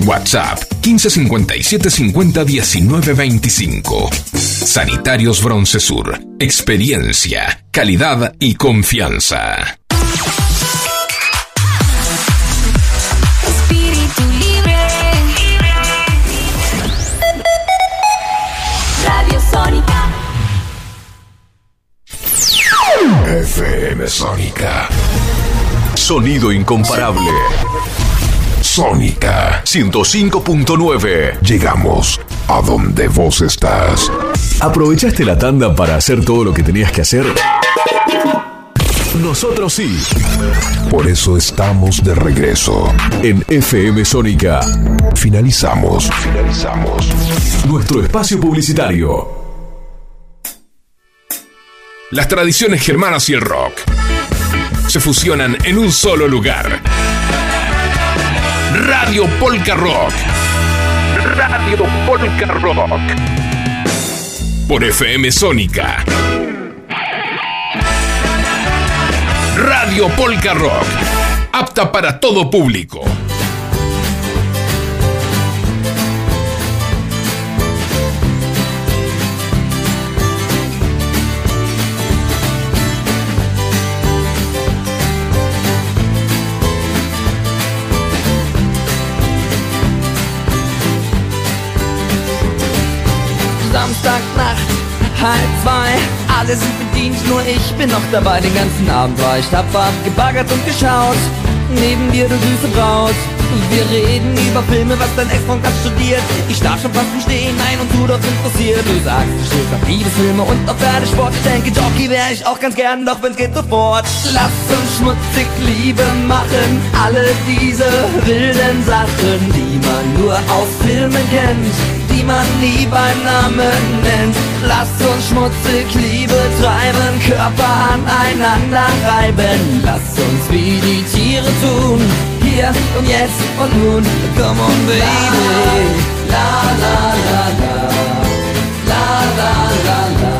Speaker 1: WhatsApp 1557 50 19 25. Sanitarios Broncesur. Experiencia, calidad y confianza.
Speaker 15: Espíritu libre. Radio Sónica.
Speaker 1: FM Sónica. Sonido incomparable. Sónica 105.9. Llegamos a donde vos estás. ¿Aprovechaste la tanda para hacer todo lo que tenías que hacer? Nosotros sí. Por eso estamos de regreso. En FM Sónica. Finalizamos. Finalizamos. Nuestro espacio publicitario. Las tradiciones germanas y el rock se fusionan en un solo lugar. Radio Polka Rock. Radio Polka Rock. Por FM Sónica. Radio Polka Rock. Apta para todo público.
Speaker 16: Alle sind bedient, nur ich bin noch dabei. Den ganzen Abend war ich tapfer, gebaggert und geschaut. Neben dir, du süße Braut. Wir reden über Filme, was dein Ex-Freund hat studiert. Ich darf schon fast nicht stehen, nein, und du doch interessiert. Du sagst, du stehst auf Liebesfilme und auf Pferdesport. Ich denke, Jockey wäre ich auch ganz gern, doch wenn's geht sofort. Lass uns schmutzig Liebe machen, alle diese wilden Sachen, die man nur aus Filmen kennt die man nie beim Namen nennt. Lass uns schmutzig Liebe treiben, Körper aneinander reiben. Lass uns wie die Tiere tun, hier und jetzt und nun. Come on, baby. La la la la. La la la la.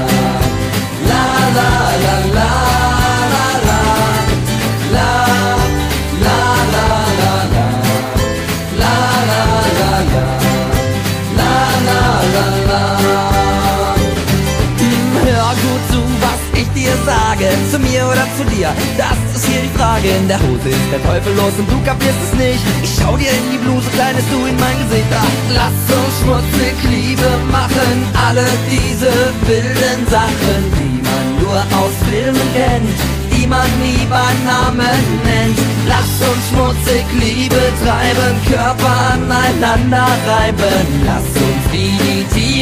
Speaker 16: La la la la. Zu mir oder zu dir? Das ist hier die Frage. In der Hose ist der Teufel los und du kapierst es nicht. Ich schau dir in die Bluse, kleines Du in mein Gesicht. Ach, lass uns schmutzig Liebe machen. Alle diese wilden Sachen, die man nur aus Filmen kennt die man nie beim Namen nennt. Lass uns schmutzig Liebe treiben, Körper aneinander reiben. Lass uns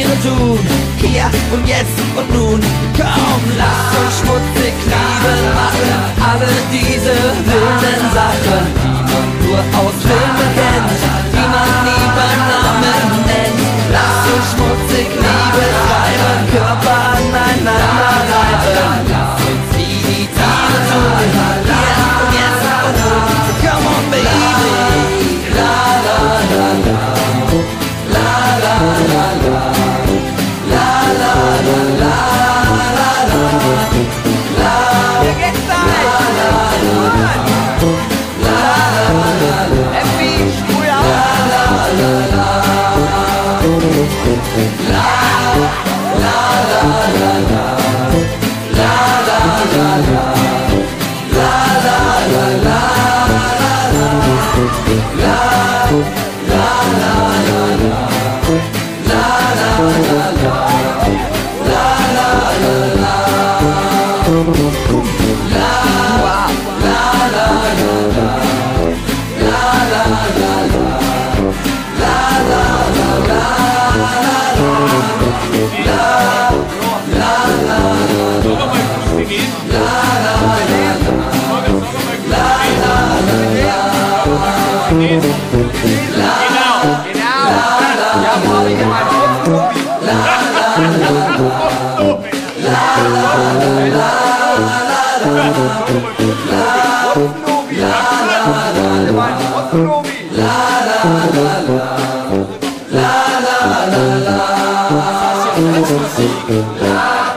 Speaker 16: Tiere tun, hier und jetzt und nun. Komm, lass uns schmutzig Liebe machen, alle diese wilden Sachen, die man nur aus Filmen kennt, die man nie beim Namen nennt. Lass uns schmutzig Liebe treiben,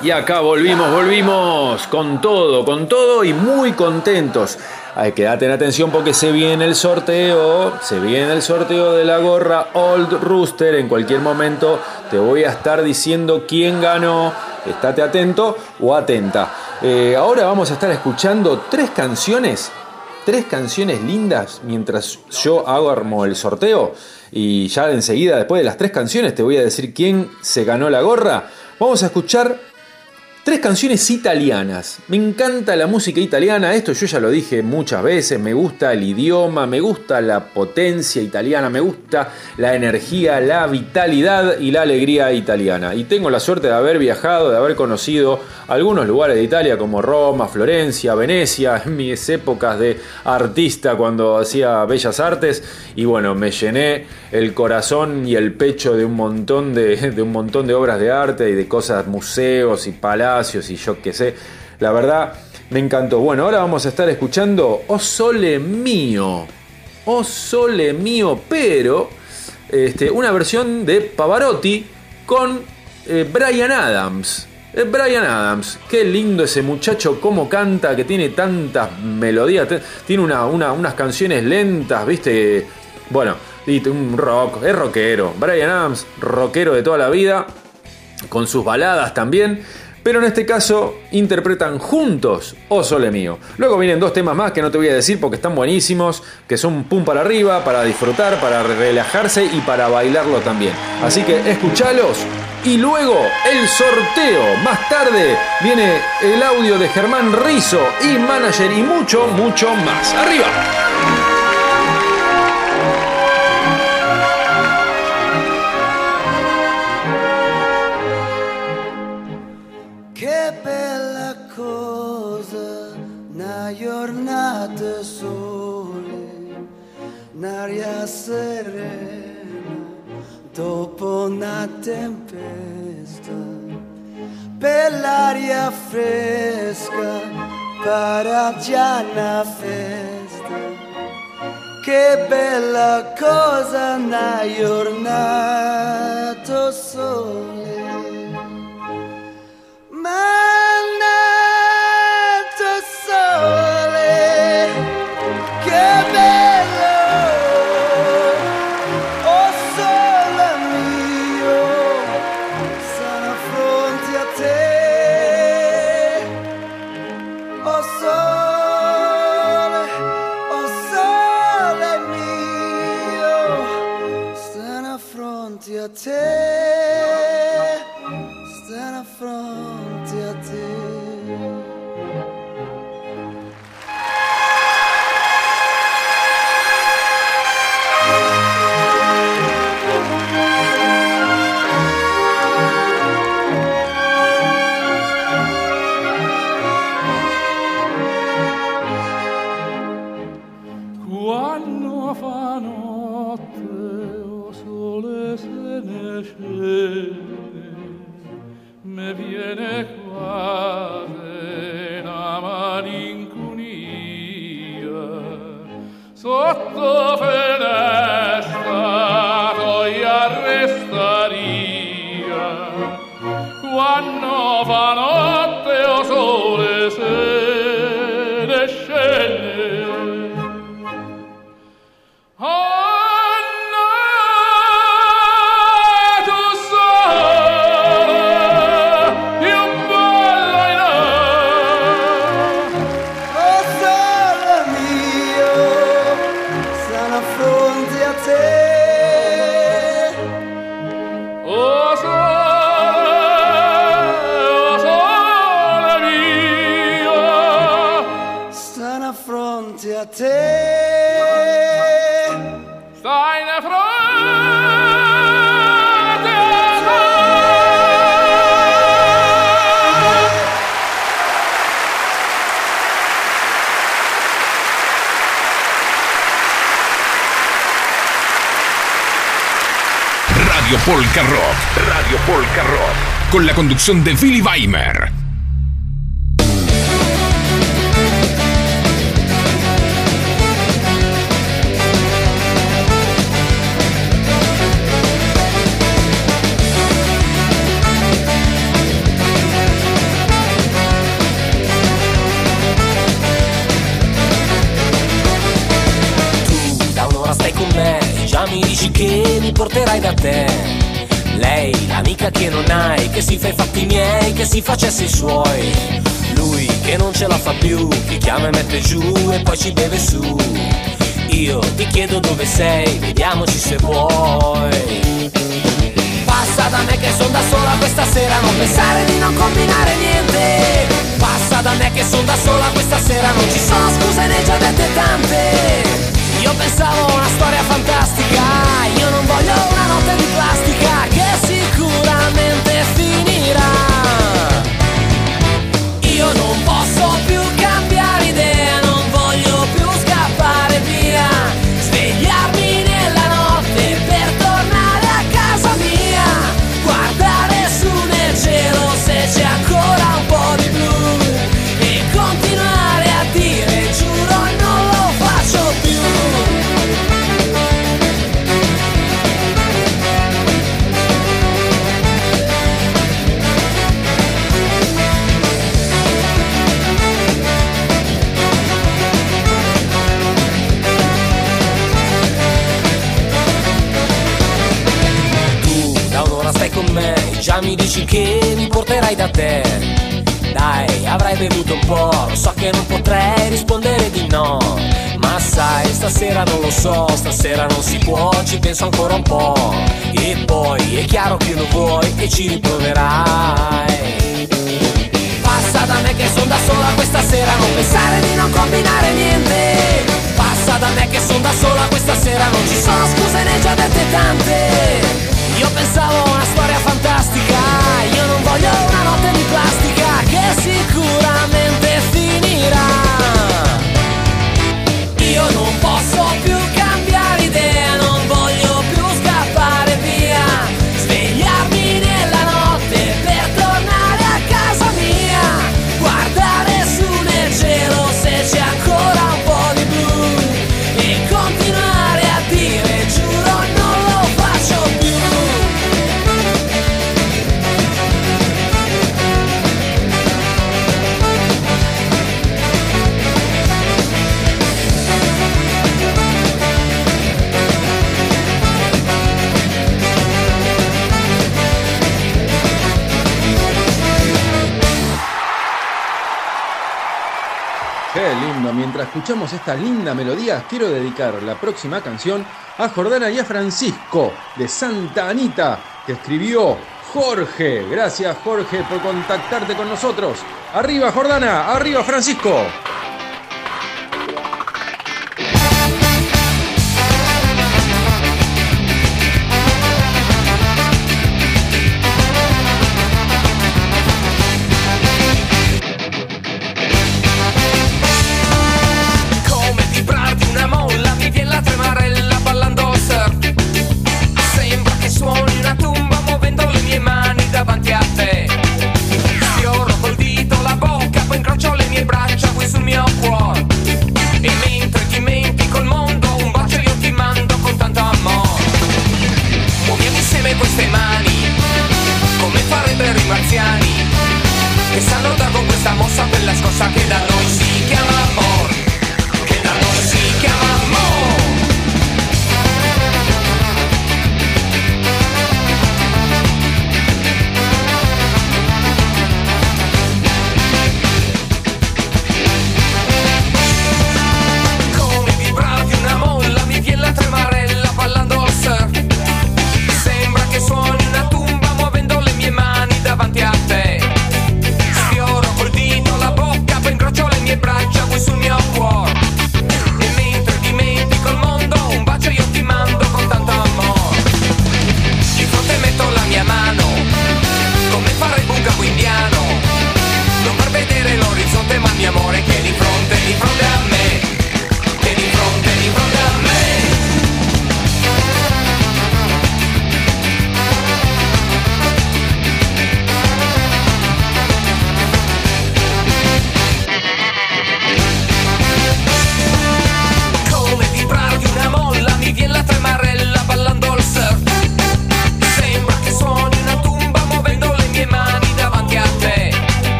Speaker 2: Y acá volvimos, volvimos con todo, con todo y muy contentos. Hay que en atención porque se viene el sorteo, se viene el sorteo de la gorra Old Rooster. En cualquier momento te voy a estar diciendo quién ganó. Estate atento o atenta. Eh, ahora vamos a estar escuchando tres canciones, tres canciones lindas mientras yo hago armo el sorteo. Y ya enseguida, después de las tres canciones, te voy a decir quién se ganó la gorra. Vamos a escuchar Tres canciones italianas. Me encanta la música italiana, esto yo ya lo dije muchas veces, me gusta el idioma, me gusta la potencia italiana, me gusta la energía, la vitalidad y la alegría italiana. Y tengo la suerte de haber viajado, de haber conocido algunos lugares de Italia como Roma, Florencia, Venecia, en mis épocas de artista cuando hacía bellas artes. Y bueno, me llené el corazón y el pecho de un montón de, de un montón de obras de arte y de cosas, museos y palacios y yo qué sé. La verdad, me encantó. Bueno, ahora vamos a estar escuchando O Sole Mío. O Sole Mío, pero este, una versión de Pavarotti con eh, Brian Adams. Eh, Brian Adams, qué lindo ese muchacho, cómo canta, que tiene tantas melodías, tiene una, unas canciones lentas, viste. Bueno, y un rock, es rockero. Brian Adams, rockero de toda la vida, con sus baladas también. Pero en este caso interpretan juntos O Sole Mío. Luego vienen dos temas más que no te voy a decir porque están buenísimos, que son pum para arriba, para disfrutar, para relajarse y para bailarlo también. Así que escuchalos y luego el sorteo. Más tarde viene el audio de Germán Rizo y manager y mucho, mucho más. ¡Arriba!
Speaker 17: Serena, dopo una tempesta, per l'aria fresca, para già una festa. Che bella cosa, una giornata sole. Mannato
Speaker 1: take Polka Rock. Radio Polka Rock. Con la conducción de Billy Weimer.
Speaker 18: Si fa i fatti miei, che si facesse i suoi. Lui che non ce la fa più, che chiama e mette giù e poi ci beve su. Io ti chiedo dove sei, vediamoci se vuoi. Passa da me che son da sola questa sera, non pensare di non combinare niente. Passa da me che son da sola questa sera, non ci sono scuse ne già dette tante. Io pensavo a una storia fantastica, io non voglio una notte di plastica che sicuramente finirà. Io non posso più che mi porterai da te. Dai, avrai bevuto un po', so che non potrei rispondere di no. Ma sai, stasera non lo so, stasera non si può, ci penso ancora un po'. E poi è chiaro che lo vuoi e ci riproverai. Passa da me che son da sola questa sera, non pensare di non combinare niente. Passa da me che son da sola questa sera, non ci sono scuse ne già dette tante. Io pensavo a una storia fantastica, io non voglio una notte di plastica che sicuramente finirà. Io non posso più
Speaker 2: escuchamos esta linda melodía, quiero dedicar la próxima canción a Jordana y a Francisco de Santa Anita, que escribió Jorge. Gracias Jorge por contactarte con nosotros. Arriba Jordana, arriba Francisco.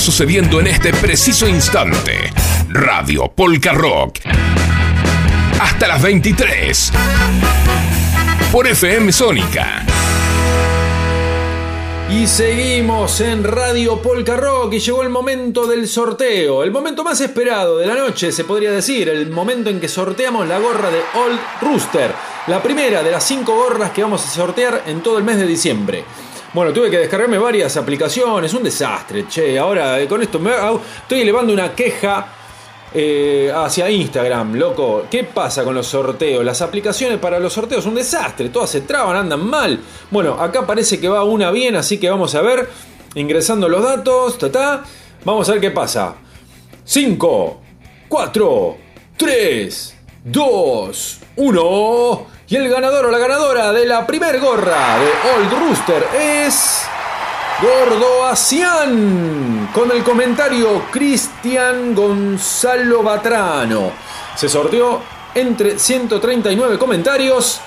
Speaker 1: Sucediendo en este preciso instante. Radio Polka Rock. Hasta las 23. Por FM Sónica.
Speaker 2: Y seguimos en Radio Polka Rock y llegó el momento del sorteo, el momento más esperado de la noche, se podría decir, el momento en que sorteamos la gorra de Old Rooster, la primera de las cinco gorras que vamos a sortear en todo el mes de diciembre. Bueno, tuve que descargarme varias aplicaciones, un desastre, che, ahora eh, con esto me estoy elevando una queja eh, hacia Instagram, loco. ¿Qué pasa con los sorteos? Las aplicaciones para los sorteos un desastre, todas se traban, andan mal. Bueno, acá parece que va una bien, así que vamos a ver, ingresando los datos, ta. vamos a ver qué pasa. 5, 4, 3, 2, 1. Y el ganador o la ganadora de la primer gorra de Old Rooster es... Gordo Asian con el comentario Cristian Gonzalo Batrano. Se sorteó entre 139 comentarios.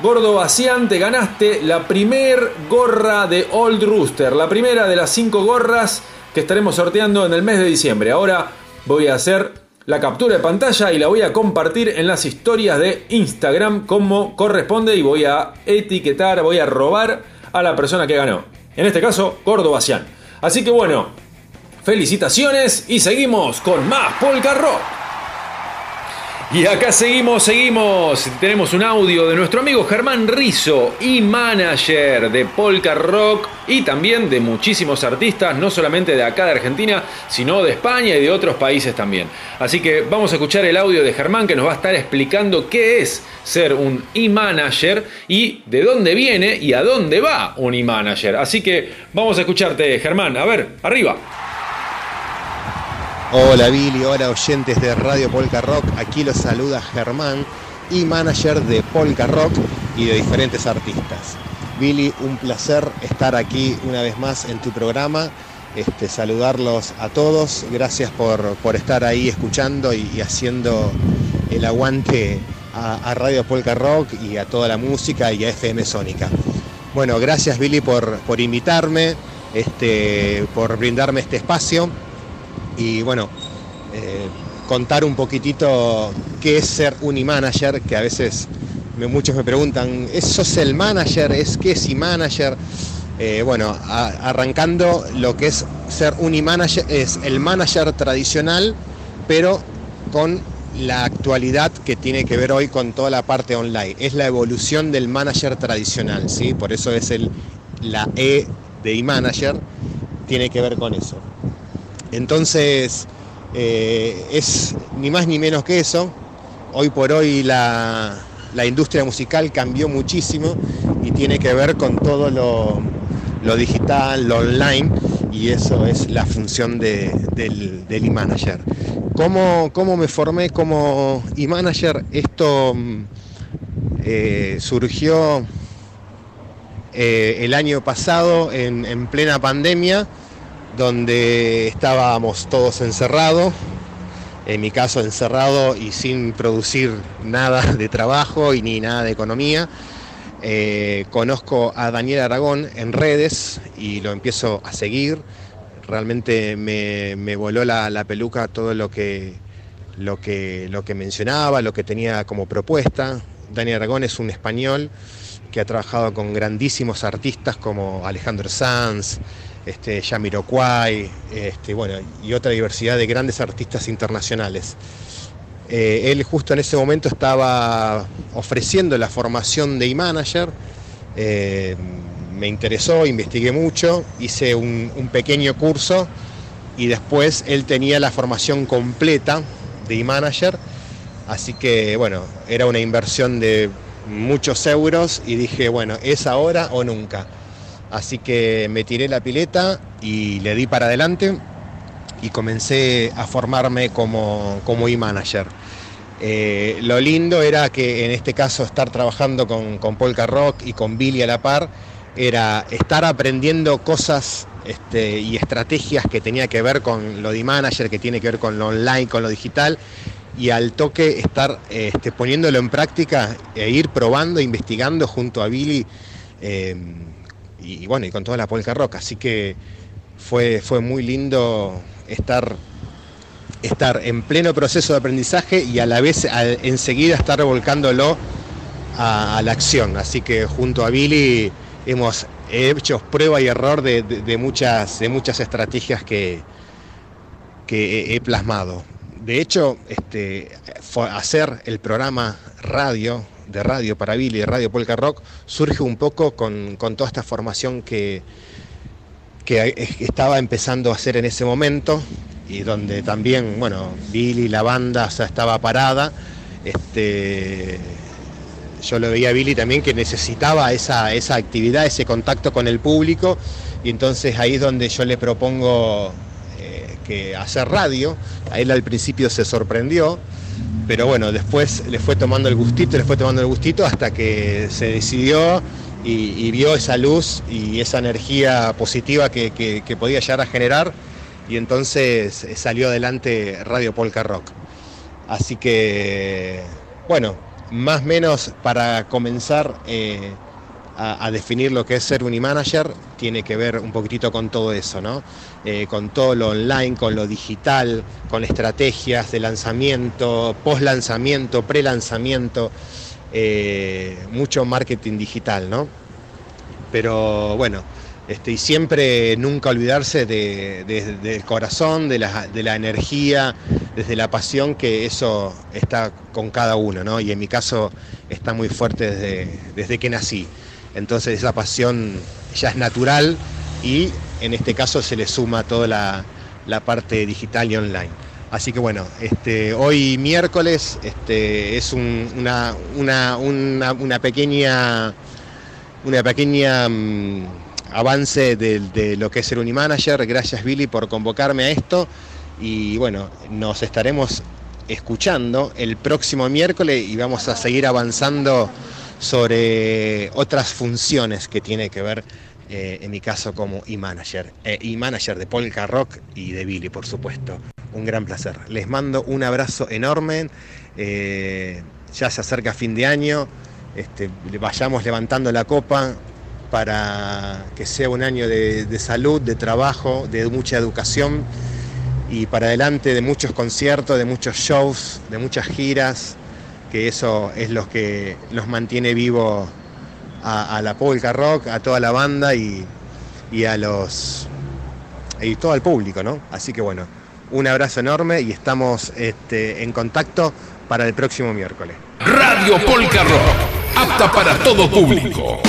Speaker 2: Gordo Asian, te ganaste la primer gorra de Old Rooster, la primera de las cinco gorras que estaremos sorteando en el mes de diciembre. Ahora voy a hacer la captura de pantalla y la voy a compartir en las historias de Instagram como corresponde y voy a etiquetar, voy a robar a la persona que ganó. En este caso, Gordo Basian. Así que bueno, felicitaciones y seguimos con más Polka Rock. Y acá seguimos, seguimos. Tenemos un audio de nuestro amigo Germán Rizo y manager de Polka Rock y también de muchísimos artistas, no solamente de acá de Argentina, sino de España y de otros países también. Así que vamos a escuchar el audio de Germán que nos va a estar explicando qué es ser un e-manager y de dónde viene y a dónde va un e-manager. Así que vamos a escucharte, Germán. A ver, arriba.
Speaker 19: Hola Billy, hola oyentes de Radio Polka Rock, aquí los saluda Germán y manager de Polka Rock y de diferentes artistas. Billy, un placer estar aquí una vez más en tu programa este, saludarlos a todos. Gracias por, por estar ahí escuchando y, haciendo el aguante a, a Radio Polka Rock y a toda la música y a FM Sónica. Bueno, gracias Billy por, por invitarme, este, por brindarme este espacio y bueno, eh, contar un poquitito qué es ser unimanager, que a veces muchos me preguntan, ¿eso es el manager? ¿Es qué es manager? Eh, bueno, arrancando lo que es ser unimanager, es el manager tradicional, pero con la actualidad que tiene que ver hoy con toda la parte online. Es la evolución del manager tradicional, ¿sí? Por eso es el, la E de e-manager, tiene que ver con eso. Entonces, eh, es ni más ni menos que eso. Hoy por hoy la, la industria musical cambió muchísimo y tiene que ver con todo lo, lo digital, lo online, y eso es la función de- del, del e-manager. ¿Cómo, ¿Cómo me formé como e-manager? Esto mm, eh, surgió eh, el año pasado en, en plena pandemia, donde estábamos todos encerrados, en mi caso encerrado y sin producir nada de trabajo y ni nada de economía. Eh, conozco a Daniel Aragón en redes y lo empiezo a seguir. Realmente me, me voló la, la peluca todo lo que, lo, que, lo que mencionaba, lo que tenía como propuesta. Daniel Aragón es un español que ha trabajado con grandísimos artistas como Alejandro Sanz, este, Jamiroquai, este, bueno, y otra diversidad de grandes artistas internacionales. Eh, él justo en ese momento estaba ofreciendo la formación de e-manager. eh, me interesó, investigué mucho, hice un, un pequeño curso y después él tenía la formación completa de e-manager. Así que bueno, era una inversión de muchos euros y dije, bueno, es ahora o nunca. Así que me tiré la pileta y le di para adelante y comencé a formarme como, como e-manager. Eh, lo lindo era que en este caso estar trabajando con, con Polka Rock y con Billy a la par era estar aprendiendo cosas este, y estrategias que tenía que ver con lo de manager, que tiene que ver con lo online, con lo digital, y al toque estar este, poniéndolo en práctica e ir probando, investigando junto a Billy eh, y, bueno, y con toda la Polka Rock. Así que fue, fue muy lindo estar estar en pleno proceso de aprendizaje y a la vez enseguida estar volcándolo a, la acción. Así que junto a Billy hemos hecho prueba y error de, de- de muchas, de muchas estrategias que, que he, plasmado. De hecho, este, hacer el programa radio, de radio para Billy, de Radio Polka Rock, surge un poco con, con toda esta formación que, que estaba empezando a hacer en ese momento y donde también, bueno, Billy, la banda, o estaba parada. Este, yo lo veía a Billy también que necesitaba esa, esa actividad, ese contacto con el público y entonces ahí es donde yo le propongo eh, que hacer radio. A él al principio se sorprendió, pero bueno, después le fue tomando el gustito, le fue tomando el gustito hasta que se decidió y, vio esa luz y esa energía positiva que podía llegar a generar y entonces eh, salió adelante Radio Polka Rock. Así que, bueno, más o menos para comenzar eh, a, definir lo que es ser un e-manager, tiene que ver un poquitito con todo eso, ¿no? Eh, con todo lo online, con lo digital, con estrategias de lanzamiento, post-lanzamiento, pre-lanzamiento, eh, mucho marketing digital, ¿no? Pero bueno, este, y siempre nunca olvidarse de- de- del corazón, de la, de la energía, desde la pasión, que eso está con cada uno, ¿no? Y en mi caso está muy fuerte desde, desde que nací. Entonces esa pasión ya es natural y en este caso se le suma toda la, la parte digital y online. Así que bueno, este, hoy miércoles este, es un- una, una- una- una pequeña, una pequeña mm, avance de, de lo que es ser un manager. Gracias Billy por convocarme a esto y bueno, nos estaremos escuchando el próximo miércoles y vamos a seguir avanzando sobre otras funciones que tiene que ver, eh, en mi caso, como e-manager. Eh, e-manager de Polka Rock y de Billy, por supuesto. Un gran placer. Les mando un abrazo enorme. Eh, ya se acerca fin de año. Este, vayamos levantando la copa para que sea un año de, de salud, de trabajo, de mucha educación y para adelante de muchos conciertos, de muchos shows, de muchas giras, que eso es lo que nos mantiene vivos a, la polka rock, a toda la banda y, y a los y todo el público, ¿no? Así que bueno, un abrazo enorme y estamos este, en contacto para el próximo miércoles.
Speaker 17: Radio Polka Rock, apta para todo público.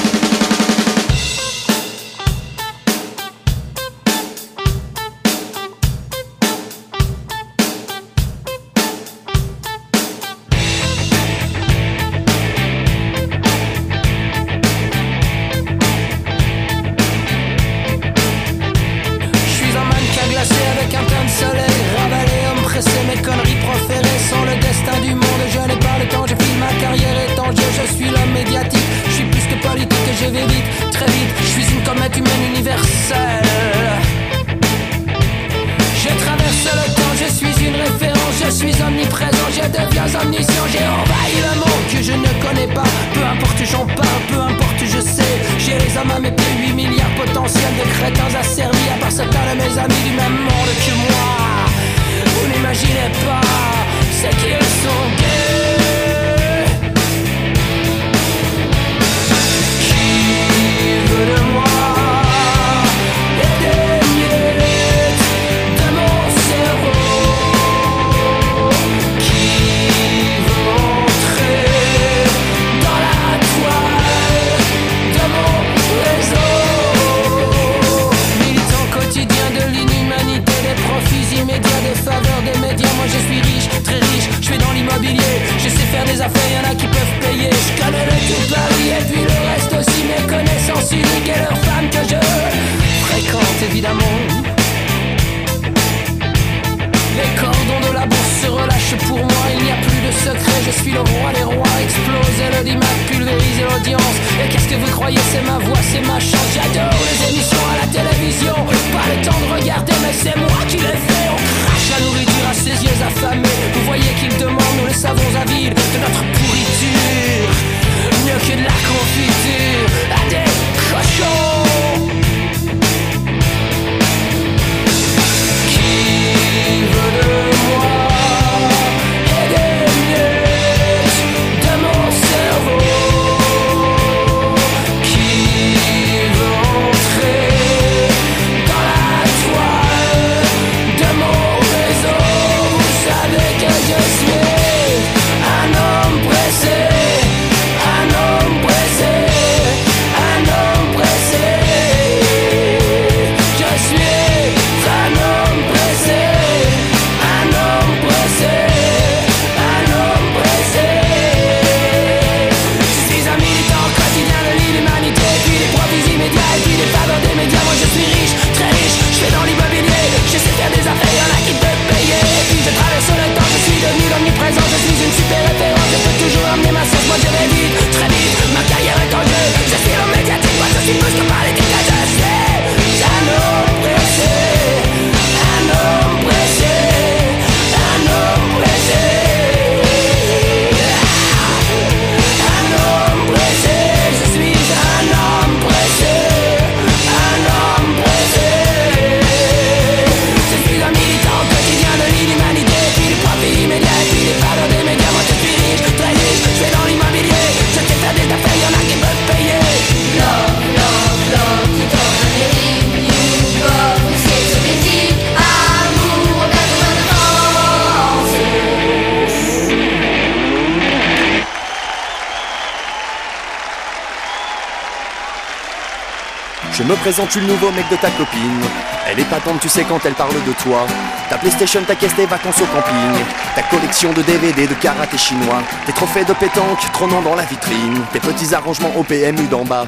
Speaker 20: présente le nouveau mec de ta copine. Elle est patente, tu sais, quand elle parle de toi. Ta PlayStation, ta caisse, tes vacances au camping. Ta collection de DVD de karaté chinois. Tes trophées de pétanque trônant dans la vitrine. Tes petits arrangements au PMU d'en bas.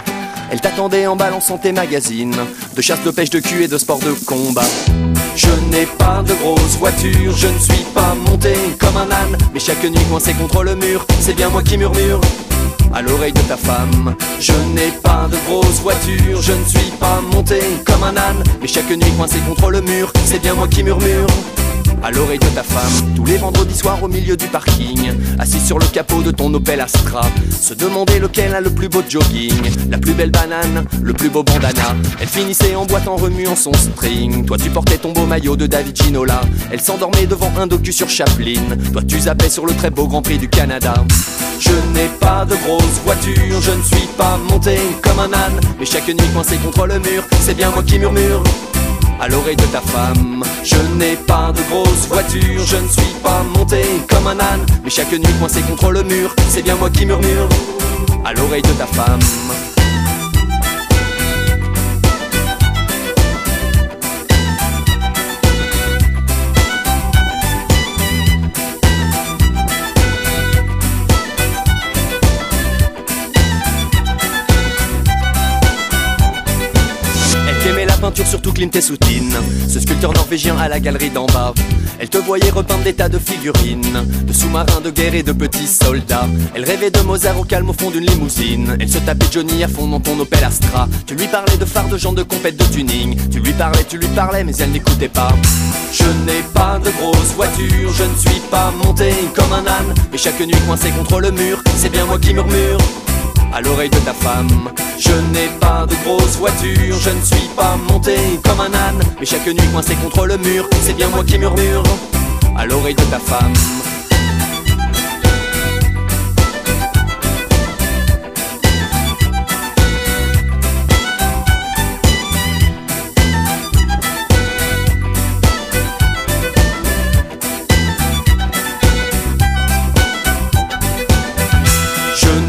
Speaker 20: Elle t'attendait en balançant tes magazines De chasse, de pêche, de cul et de sport de combat Je n'ai pas de grosse voiture, je ne suis pas comme un âne, mais chaque nuit coincé contre le mur, c'est bien moi qui murmure à l'oreille de ta femme. Je n'ai pas de grosse voiture, je ne suis pas monté comme un âne, mais chaque nuit coincé contre le mur, c'est bien moi qui murmure à l'oreille de ta femme. Tous les vendredis soirs au milieu du parking assis sur le capot de ton Opel Astra se demander lequel a le plus beau jogging la plus belle banane le plus beau bandana. Elle finissait en boîte en remuant son string. Toi tu portais ton beau maillot de David Ginola. Elle s'endormait devant un docu sur Chaplin toi tu zappais sur le très beau Grand Prix du Canada je n'ai pas de grosse voiture je ne suis pas monté comme un âne mais chaque nuit coincé contre le mur c'est bien moi qui murmure à l'oreille de ta femme. Je n'ai pas de grosse voiture, je ne suis pas monté comme un âne, mais chaque nuit coincé contre le mur, c'est bien moi qui murmure à l'oreille de ta femme. Peinture, surtout Clint Eastwood, ce sculpteur norvégien à la galerie d'en bas. Elle te voyait repeindre des tas de figurines, de sous-marins de guerre et de petits soldats. Elle rêvait de Mozart au calme au fond d'une limousine. Elle se tapait Johnny à fond dans ton Opel Astra. Tu lui parlais de phares, de gens de compète, de tuning. Tu lui parlais, tu lui parlais, mais elle n'écoutait pas. Je n'ai pas de grosse voiture, je ne suis pas monté comme un âne. Mais chaque nuit coincé contre le mur, c'est bien moi qui murmure à l'oreille de ta femme. Je n'ai pas de grosse voiture, je ne suis pas monté comme un âne, mais chaque nuit coincé contre le mur, c'est bien moi qui murmure à l'oreille de ta femme.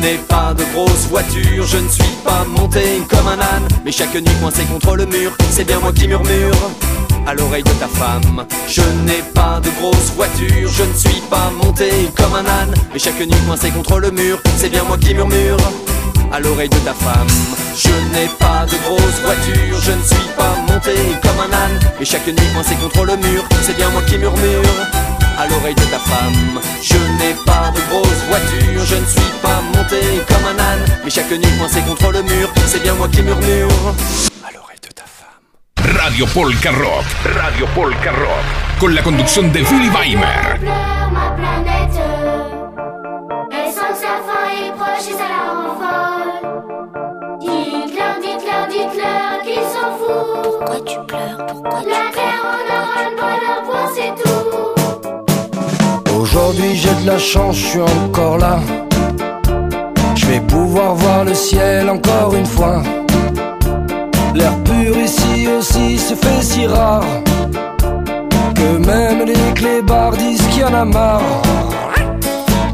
Speaker 20: N'ai pas de grosse voiture, je ne suis pas monté comme un âne, mais chaque nuit coincé contre le mur, c'est bien moi qui murmure à l'oreille de ta femme. Je n'ai pas de grosse voiture, je ne suis pas monté comme un âne, mais chaque nuit coincé contre le mur, c'est bien moi qui murmure à l'oreille de ta femme. Je n'ai pas de grosse voiture, je ne suis pas monté comme un âne, mais chaque nuit coincé contre le mur, c'est bien moi qui murmure à l'oreille de ta femme. Je n'ai pas de grosse voiture, je ne suis pas monté comme un âne, mais chaque nuit coincé contre le mur, c'est bien moi qui murmure.
Speaker 1: Radio Polka Rock, Radio Polka Rock, con la conducción de Billy Weimer.
Speaker 21: pleure ma planète. Elle sent que
Speaker 11: Aujourd'hui j'ai de la chance, je suis encore là. Je vais pouvoir voir le ciel encore une fois. L'air pur ici aussi se fait si rare que même les clébards disent qu'il y en a marre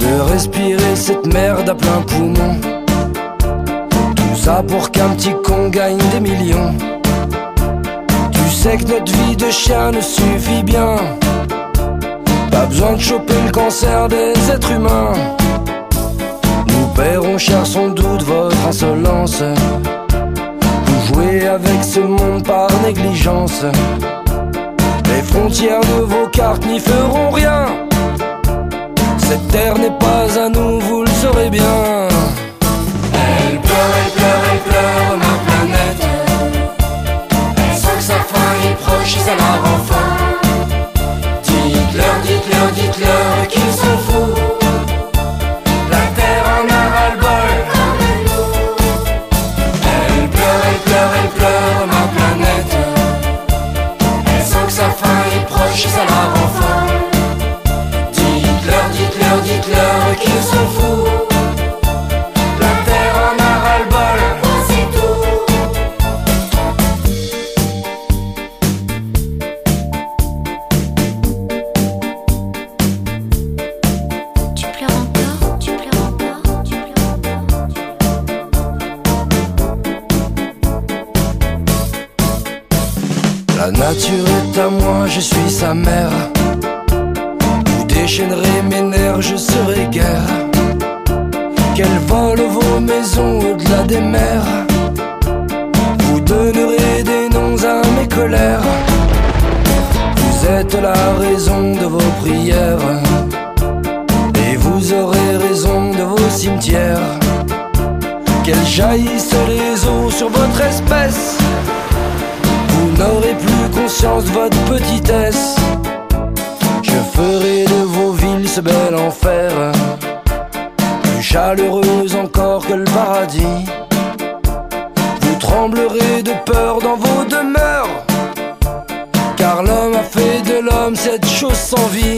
Speaker 11: de respirer cette merde à plein poumon. Tout ça pour qu'un petit con gagne des millions. Tu sais que notre vie de chien ne suffit bien. Pas besoin de choper le cancer des êtres humains. Nous paierons cher sans doute votre insolence. Vous jouez avec ce monde par négligence. Les frontières de vos cartes n'y feront rien. Cette terre n'est pas à nous, vous le saurez bien. Elle pleure, elle pleure, elle pleure, ma planète. Elle sent que sa fin est proche ça la rend
Speaker 2: sou vi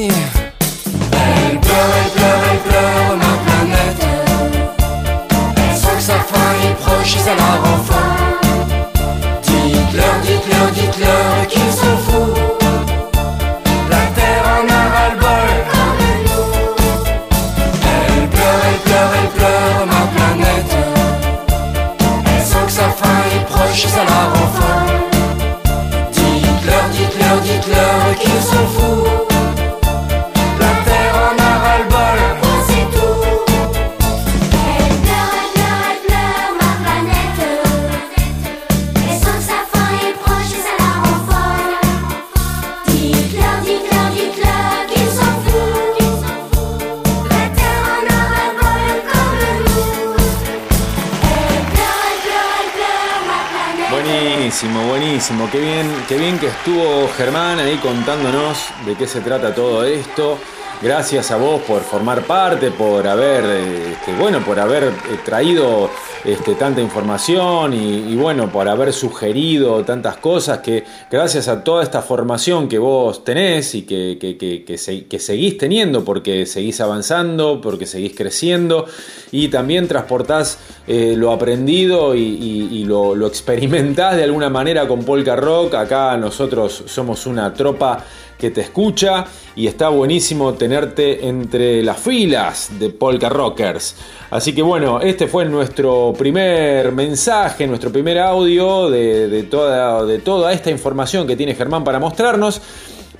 Speaker 2: se trata todo esto. Gracias a vos por formar parte, por haber, este, bueno, por haber eh, traído este, tanta información y, bueno, por haber sugerido tantas cosas que gracias a toda esta formación que vos tenés y que, que, que, que se- que seguís teniendo porque seguís avanzando, porque seguís creciendo y también transportás eh, lo aprendido y lo, lo experimentás de alguna manera con Polka Rock. Acá nosotros somos una tropa que te escucha y está buenísimo tenerte entre las filas de Polka Rockers. Así que bueno, este fue nuestro primer mensaje, nuestro primer audio de, de toda, de toda esta información que tiene Germán para mostrarnos.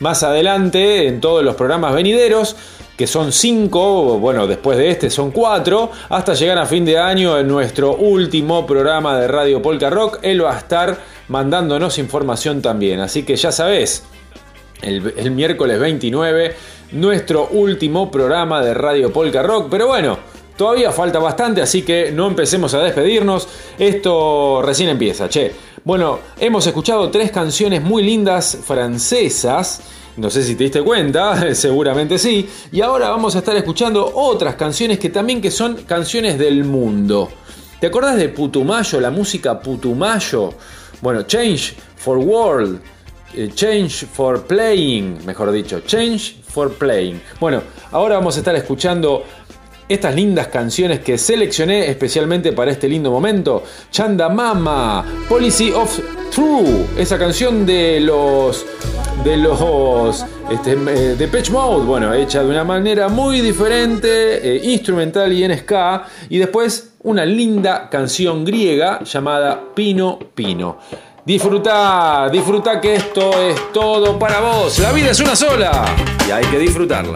Speaker 2: Más adelante, en todos los programas venideros, que son cinco, bueno, después de este son cuatro, hasta llegar a fin de año en nuestro último programa de Radio Polka Rock, él va a estar mandándonos información también. Así que ya sabes, el, miércoles 29, nuestro último programa de Radio Polka Rock. Pero bueno, todavía falta bastante, así que no empecemos a despedirnos. Esto recién empieza, che. Bueno, hemos escuchado tres canciones muy lindas francesas. No sé si te diste cuenta, seguramente sí. Y ahora vamos a estar escuchando otras canciones que también que son canciones del mundo. ¿Te acordás de Putumayo, la música Putumayo? Bueno, Change for World, Change for Playing, mejor dicho, Change for Playing. Bueno, ahora vamos a estar escuchando estas lindas canciones que seleccioné especialmente para este lindo momento. Chanda Mama, Policy of True, esa canción de los de los este, eh, de Pitch Mode, bueno, hecha de una manera muy diferente, eh, instrumental y en ska, y después una linda canción griega llamada Pino Pino. Disfruta, disfruta que esto es todo para vos. La vida es una sola y hay que disfrutarla.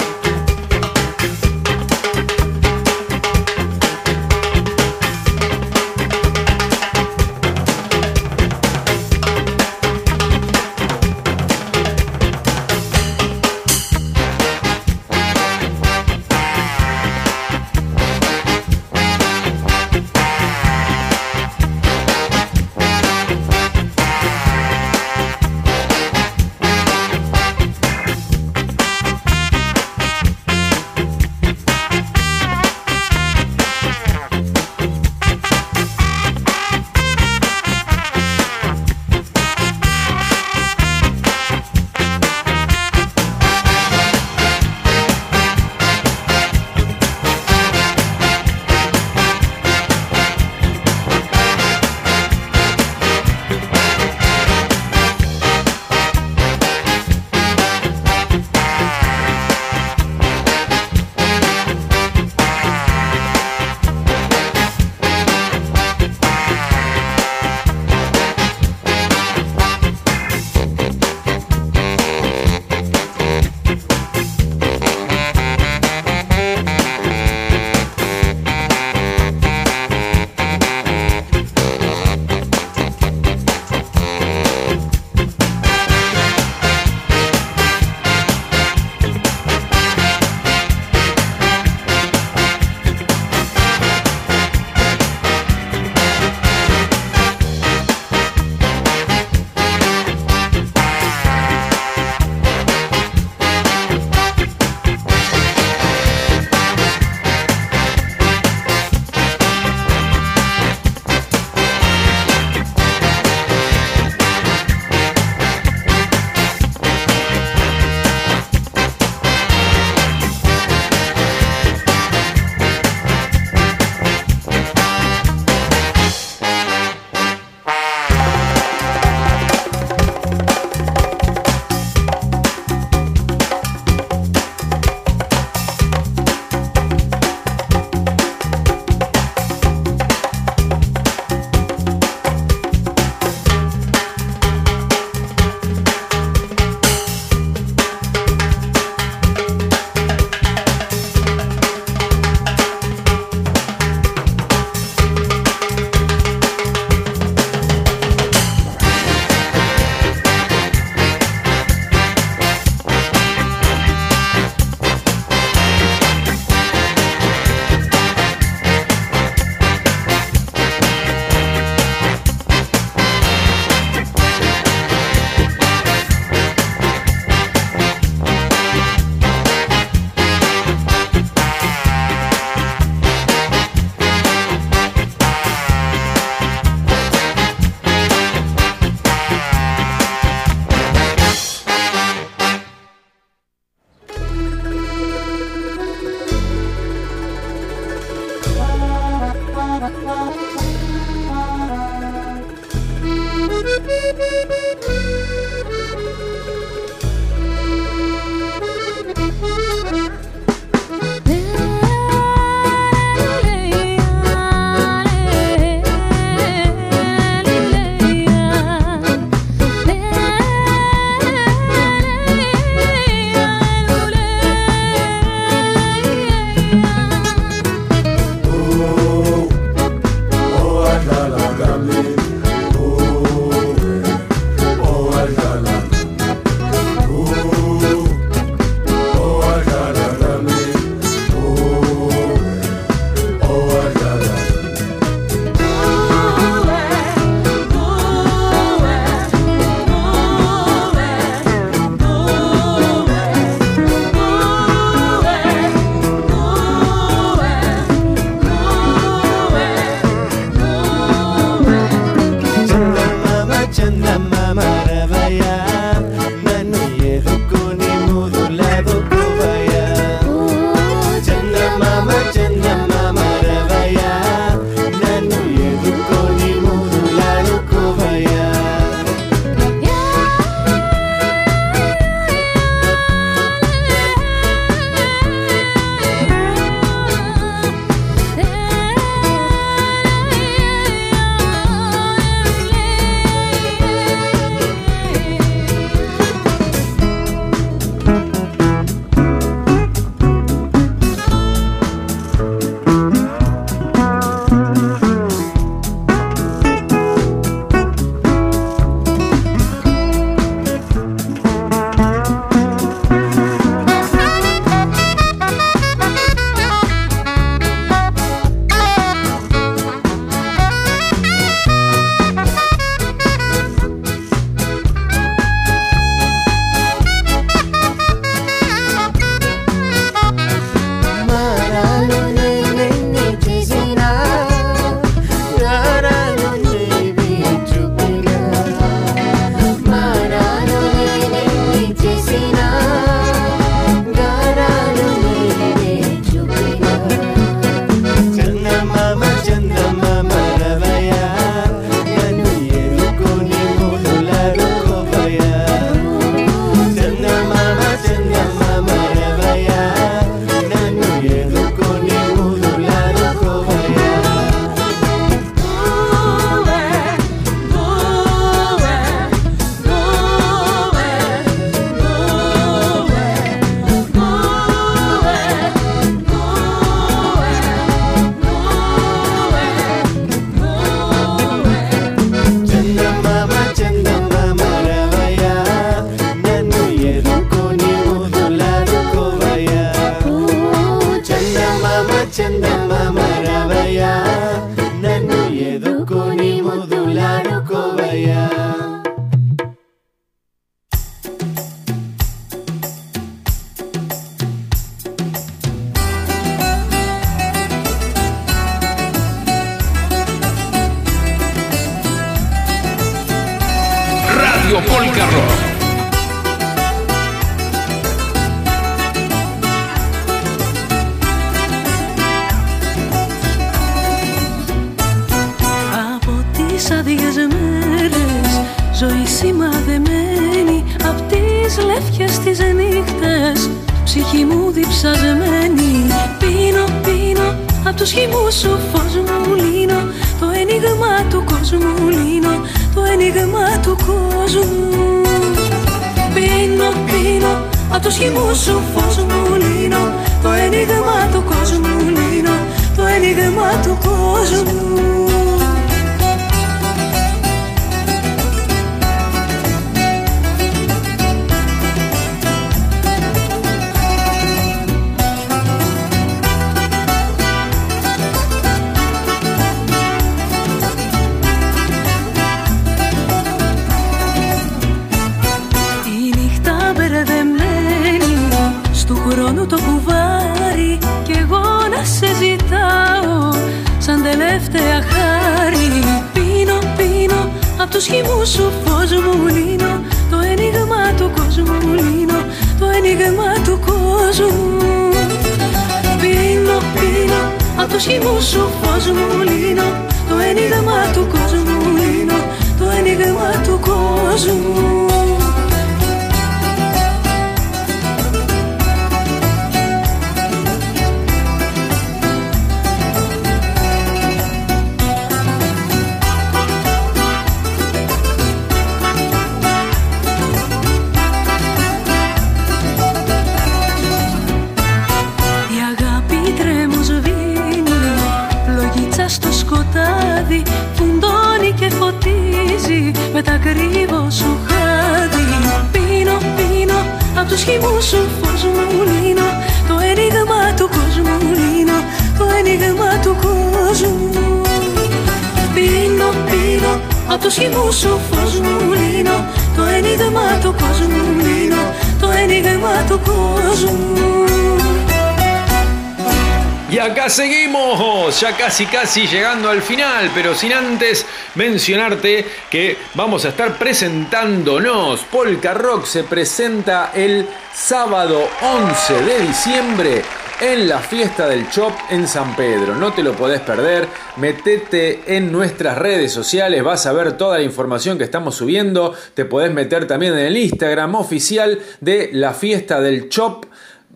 Speaker 2: Acá seguimos, ya casi casi llegando al final, pero sin antes mencionarte que vamos a estar presentándonos. Polka Rock se presenta el sábado 11 de diciembre en la fiesta del Chop en San Pedro. No te lo podés perder, metete en nuestras redes sociales, vas a ver toda la información que estamos subiendo, te podés meter también en el Instagram oficial de la fiesta del Chop.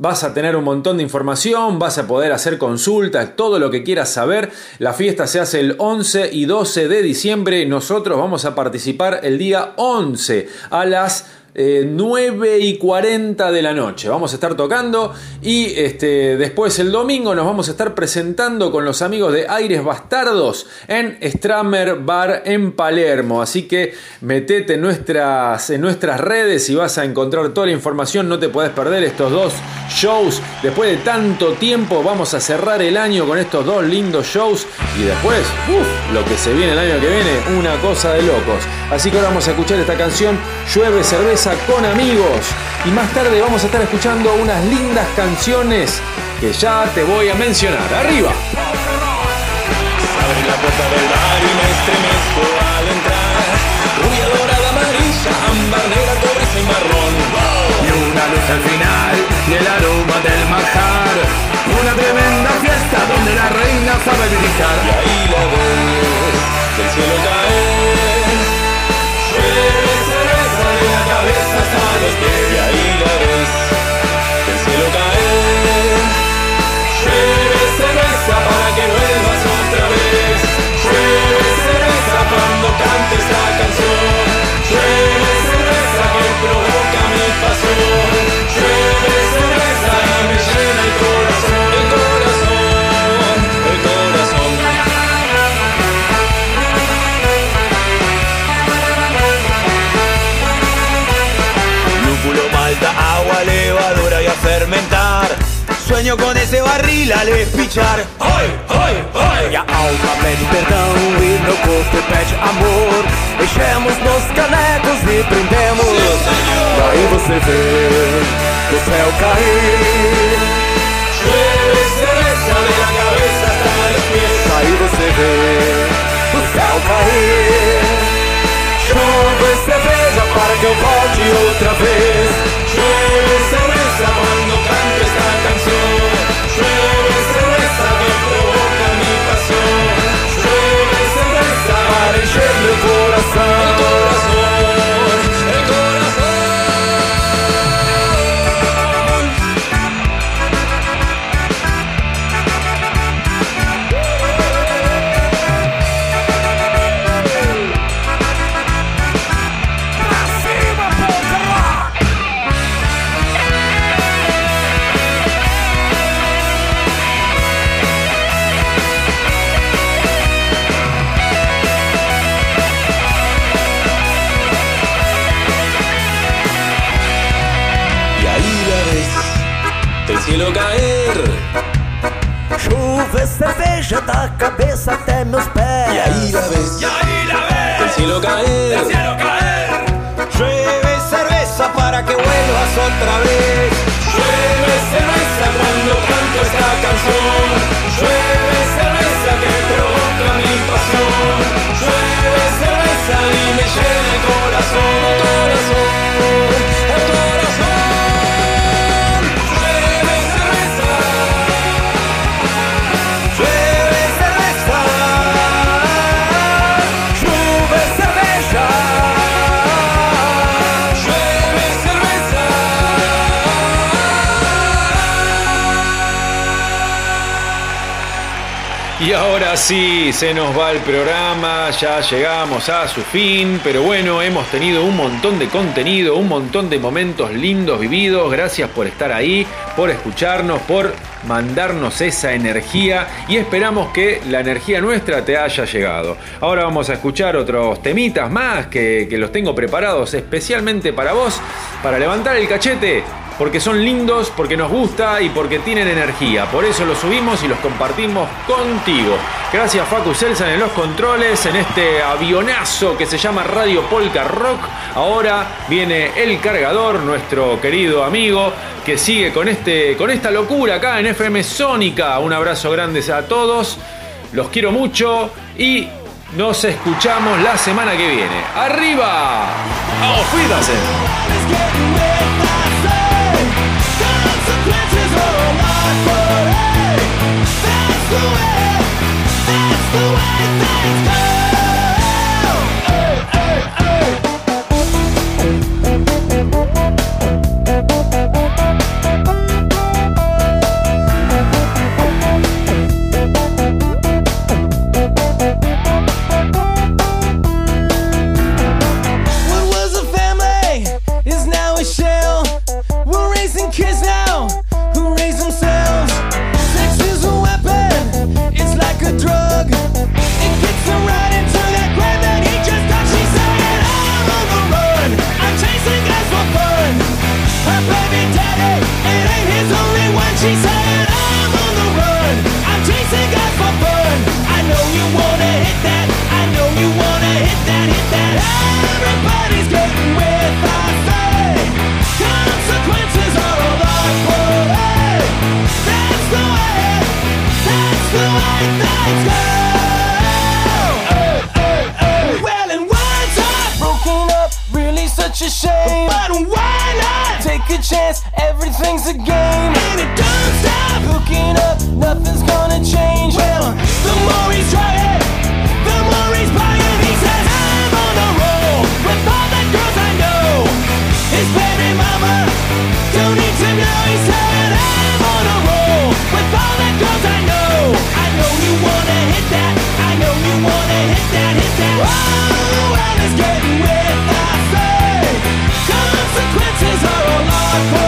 Speaker 2: Vas a tener un montón de información, vas a poder hacer consultas, todo lo que quieras saber. La fiesta se hace el 11 y 12 de diciembre. Nosotros vamos a participar el día 11 a las eh, 9 y 40 de la noche. Vamos a estar tocando y este, después el domingo nos vamos a estar presentando con los amigos de Aires Bastardos en Stramer Bar en Palermo. Así que metete en nuestras, en nuestras redes y vas a encontrar toda la información. No te puedes perder estos dos shows. Después de tanto tiempo vamos a cerrar el año con estos dos lindos shows y después, lo que se viene el año que viene, una cosa de locos. Así que ahora vamos a escuchar esta canción, Llueve cerveza con amigos. Y más tarde vamos a estar escuchando unas lindas canciones que ya te voy a mencionar. Arriba.
Speaker 22: Abre la puerta del bar y me estremezco al entrar. Rubia, dorada, amarilla, ámbar, negra, cobriza y marrón. Y una luz al final y el aroma del manjar. Una tremenda fiesta donde la reina sabe brillar. Y ahí la ves, del cielo caer. Los ahí la ves, Sueño com esse barril a lespichar. Oi, oi, oi! E a alma pede perdão e meu corpo pede amor. Enchemos nos canecos e prendemos. E aí você vê o céu cair. Cerveza de la cabeza hasta los pies. Aí você vê o céu cair. Chuva e cerveja para que eu volte outra vez.
Speaker 17: E cerveja da cabeça até meus pés.
Speaker 22: Y ahí la ves, y ahí la ves, cielo caer. Del cielo caer.
Speaker 17: Llueve cerveza para que vuelvas otra vez.
Speaker 22: Y
Speaker 2: ahora sí, se nos va el programa, ya llegamos a su fin, pero bueno, hemos tenido un montón de contenido, un montón de momentos lindos vividos, gracias por estar ahí, por escucharnos, por mandarnos esa energía y esperamos que la energía nuestra te haya llegado. Ahora vamos a escuchar otros temitas más que, que los tengo preparados especialmente para vos, para levantar el cachete porque son lindos, porque nos gusta y porque tienen energía. Por eso los subimos y los compartimos contigo. Gracias Facu Selsan en los controles, en este avionazo que se llama Radio Polka Rock. Ahora viene el cargador, nuestro querido amigo, que sigue con, este, con esta locura acá en FM Sónica. Un abrazo grande a todos. Los quiero mucho y nos escuchamos la semana que viene. ¡Arriba! ¡Auf That's
Speaker 23: the way things go. not? Why not? Take a chance, everything's a game. And it don't stop. hooking up, nothing's gonna change. Well, the more he's trying, the more he's buying. He says, I'm on the roll with all the girls I know. His baby mama don't need to know. He said, I'm on a roll with all the girls I know. I know you wanna hit that. I know you wanna hit that, hit that. Oh! Hardcore.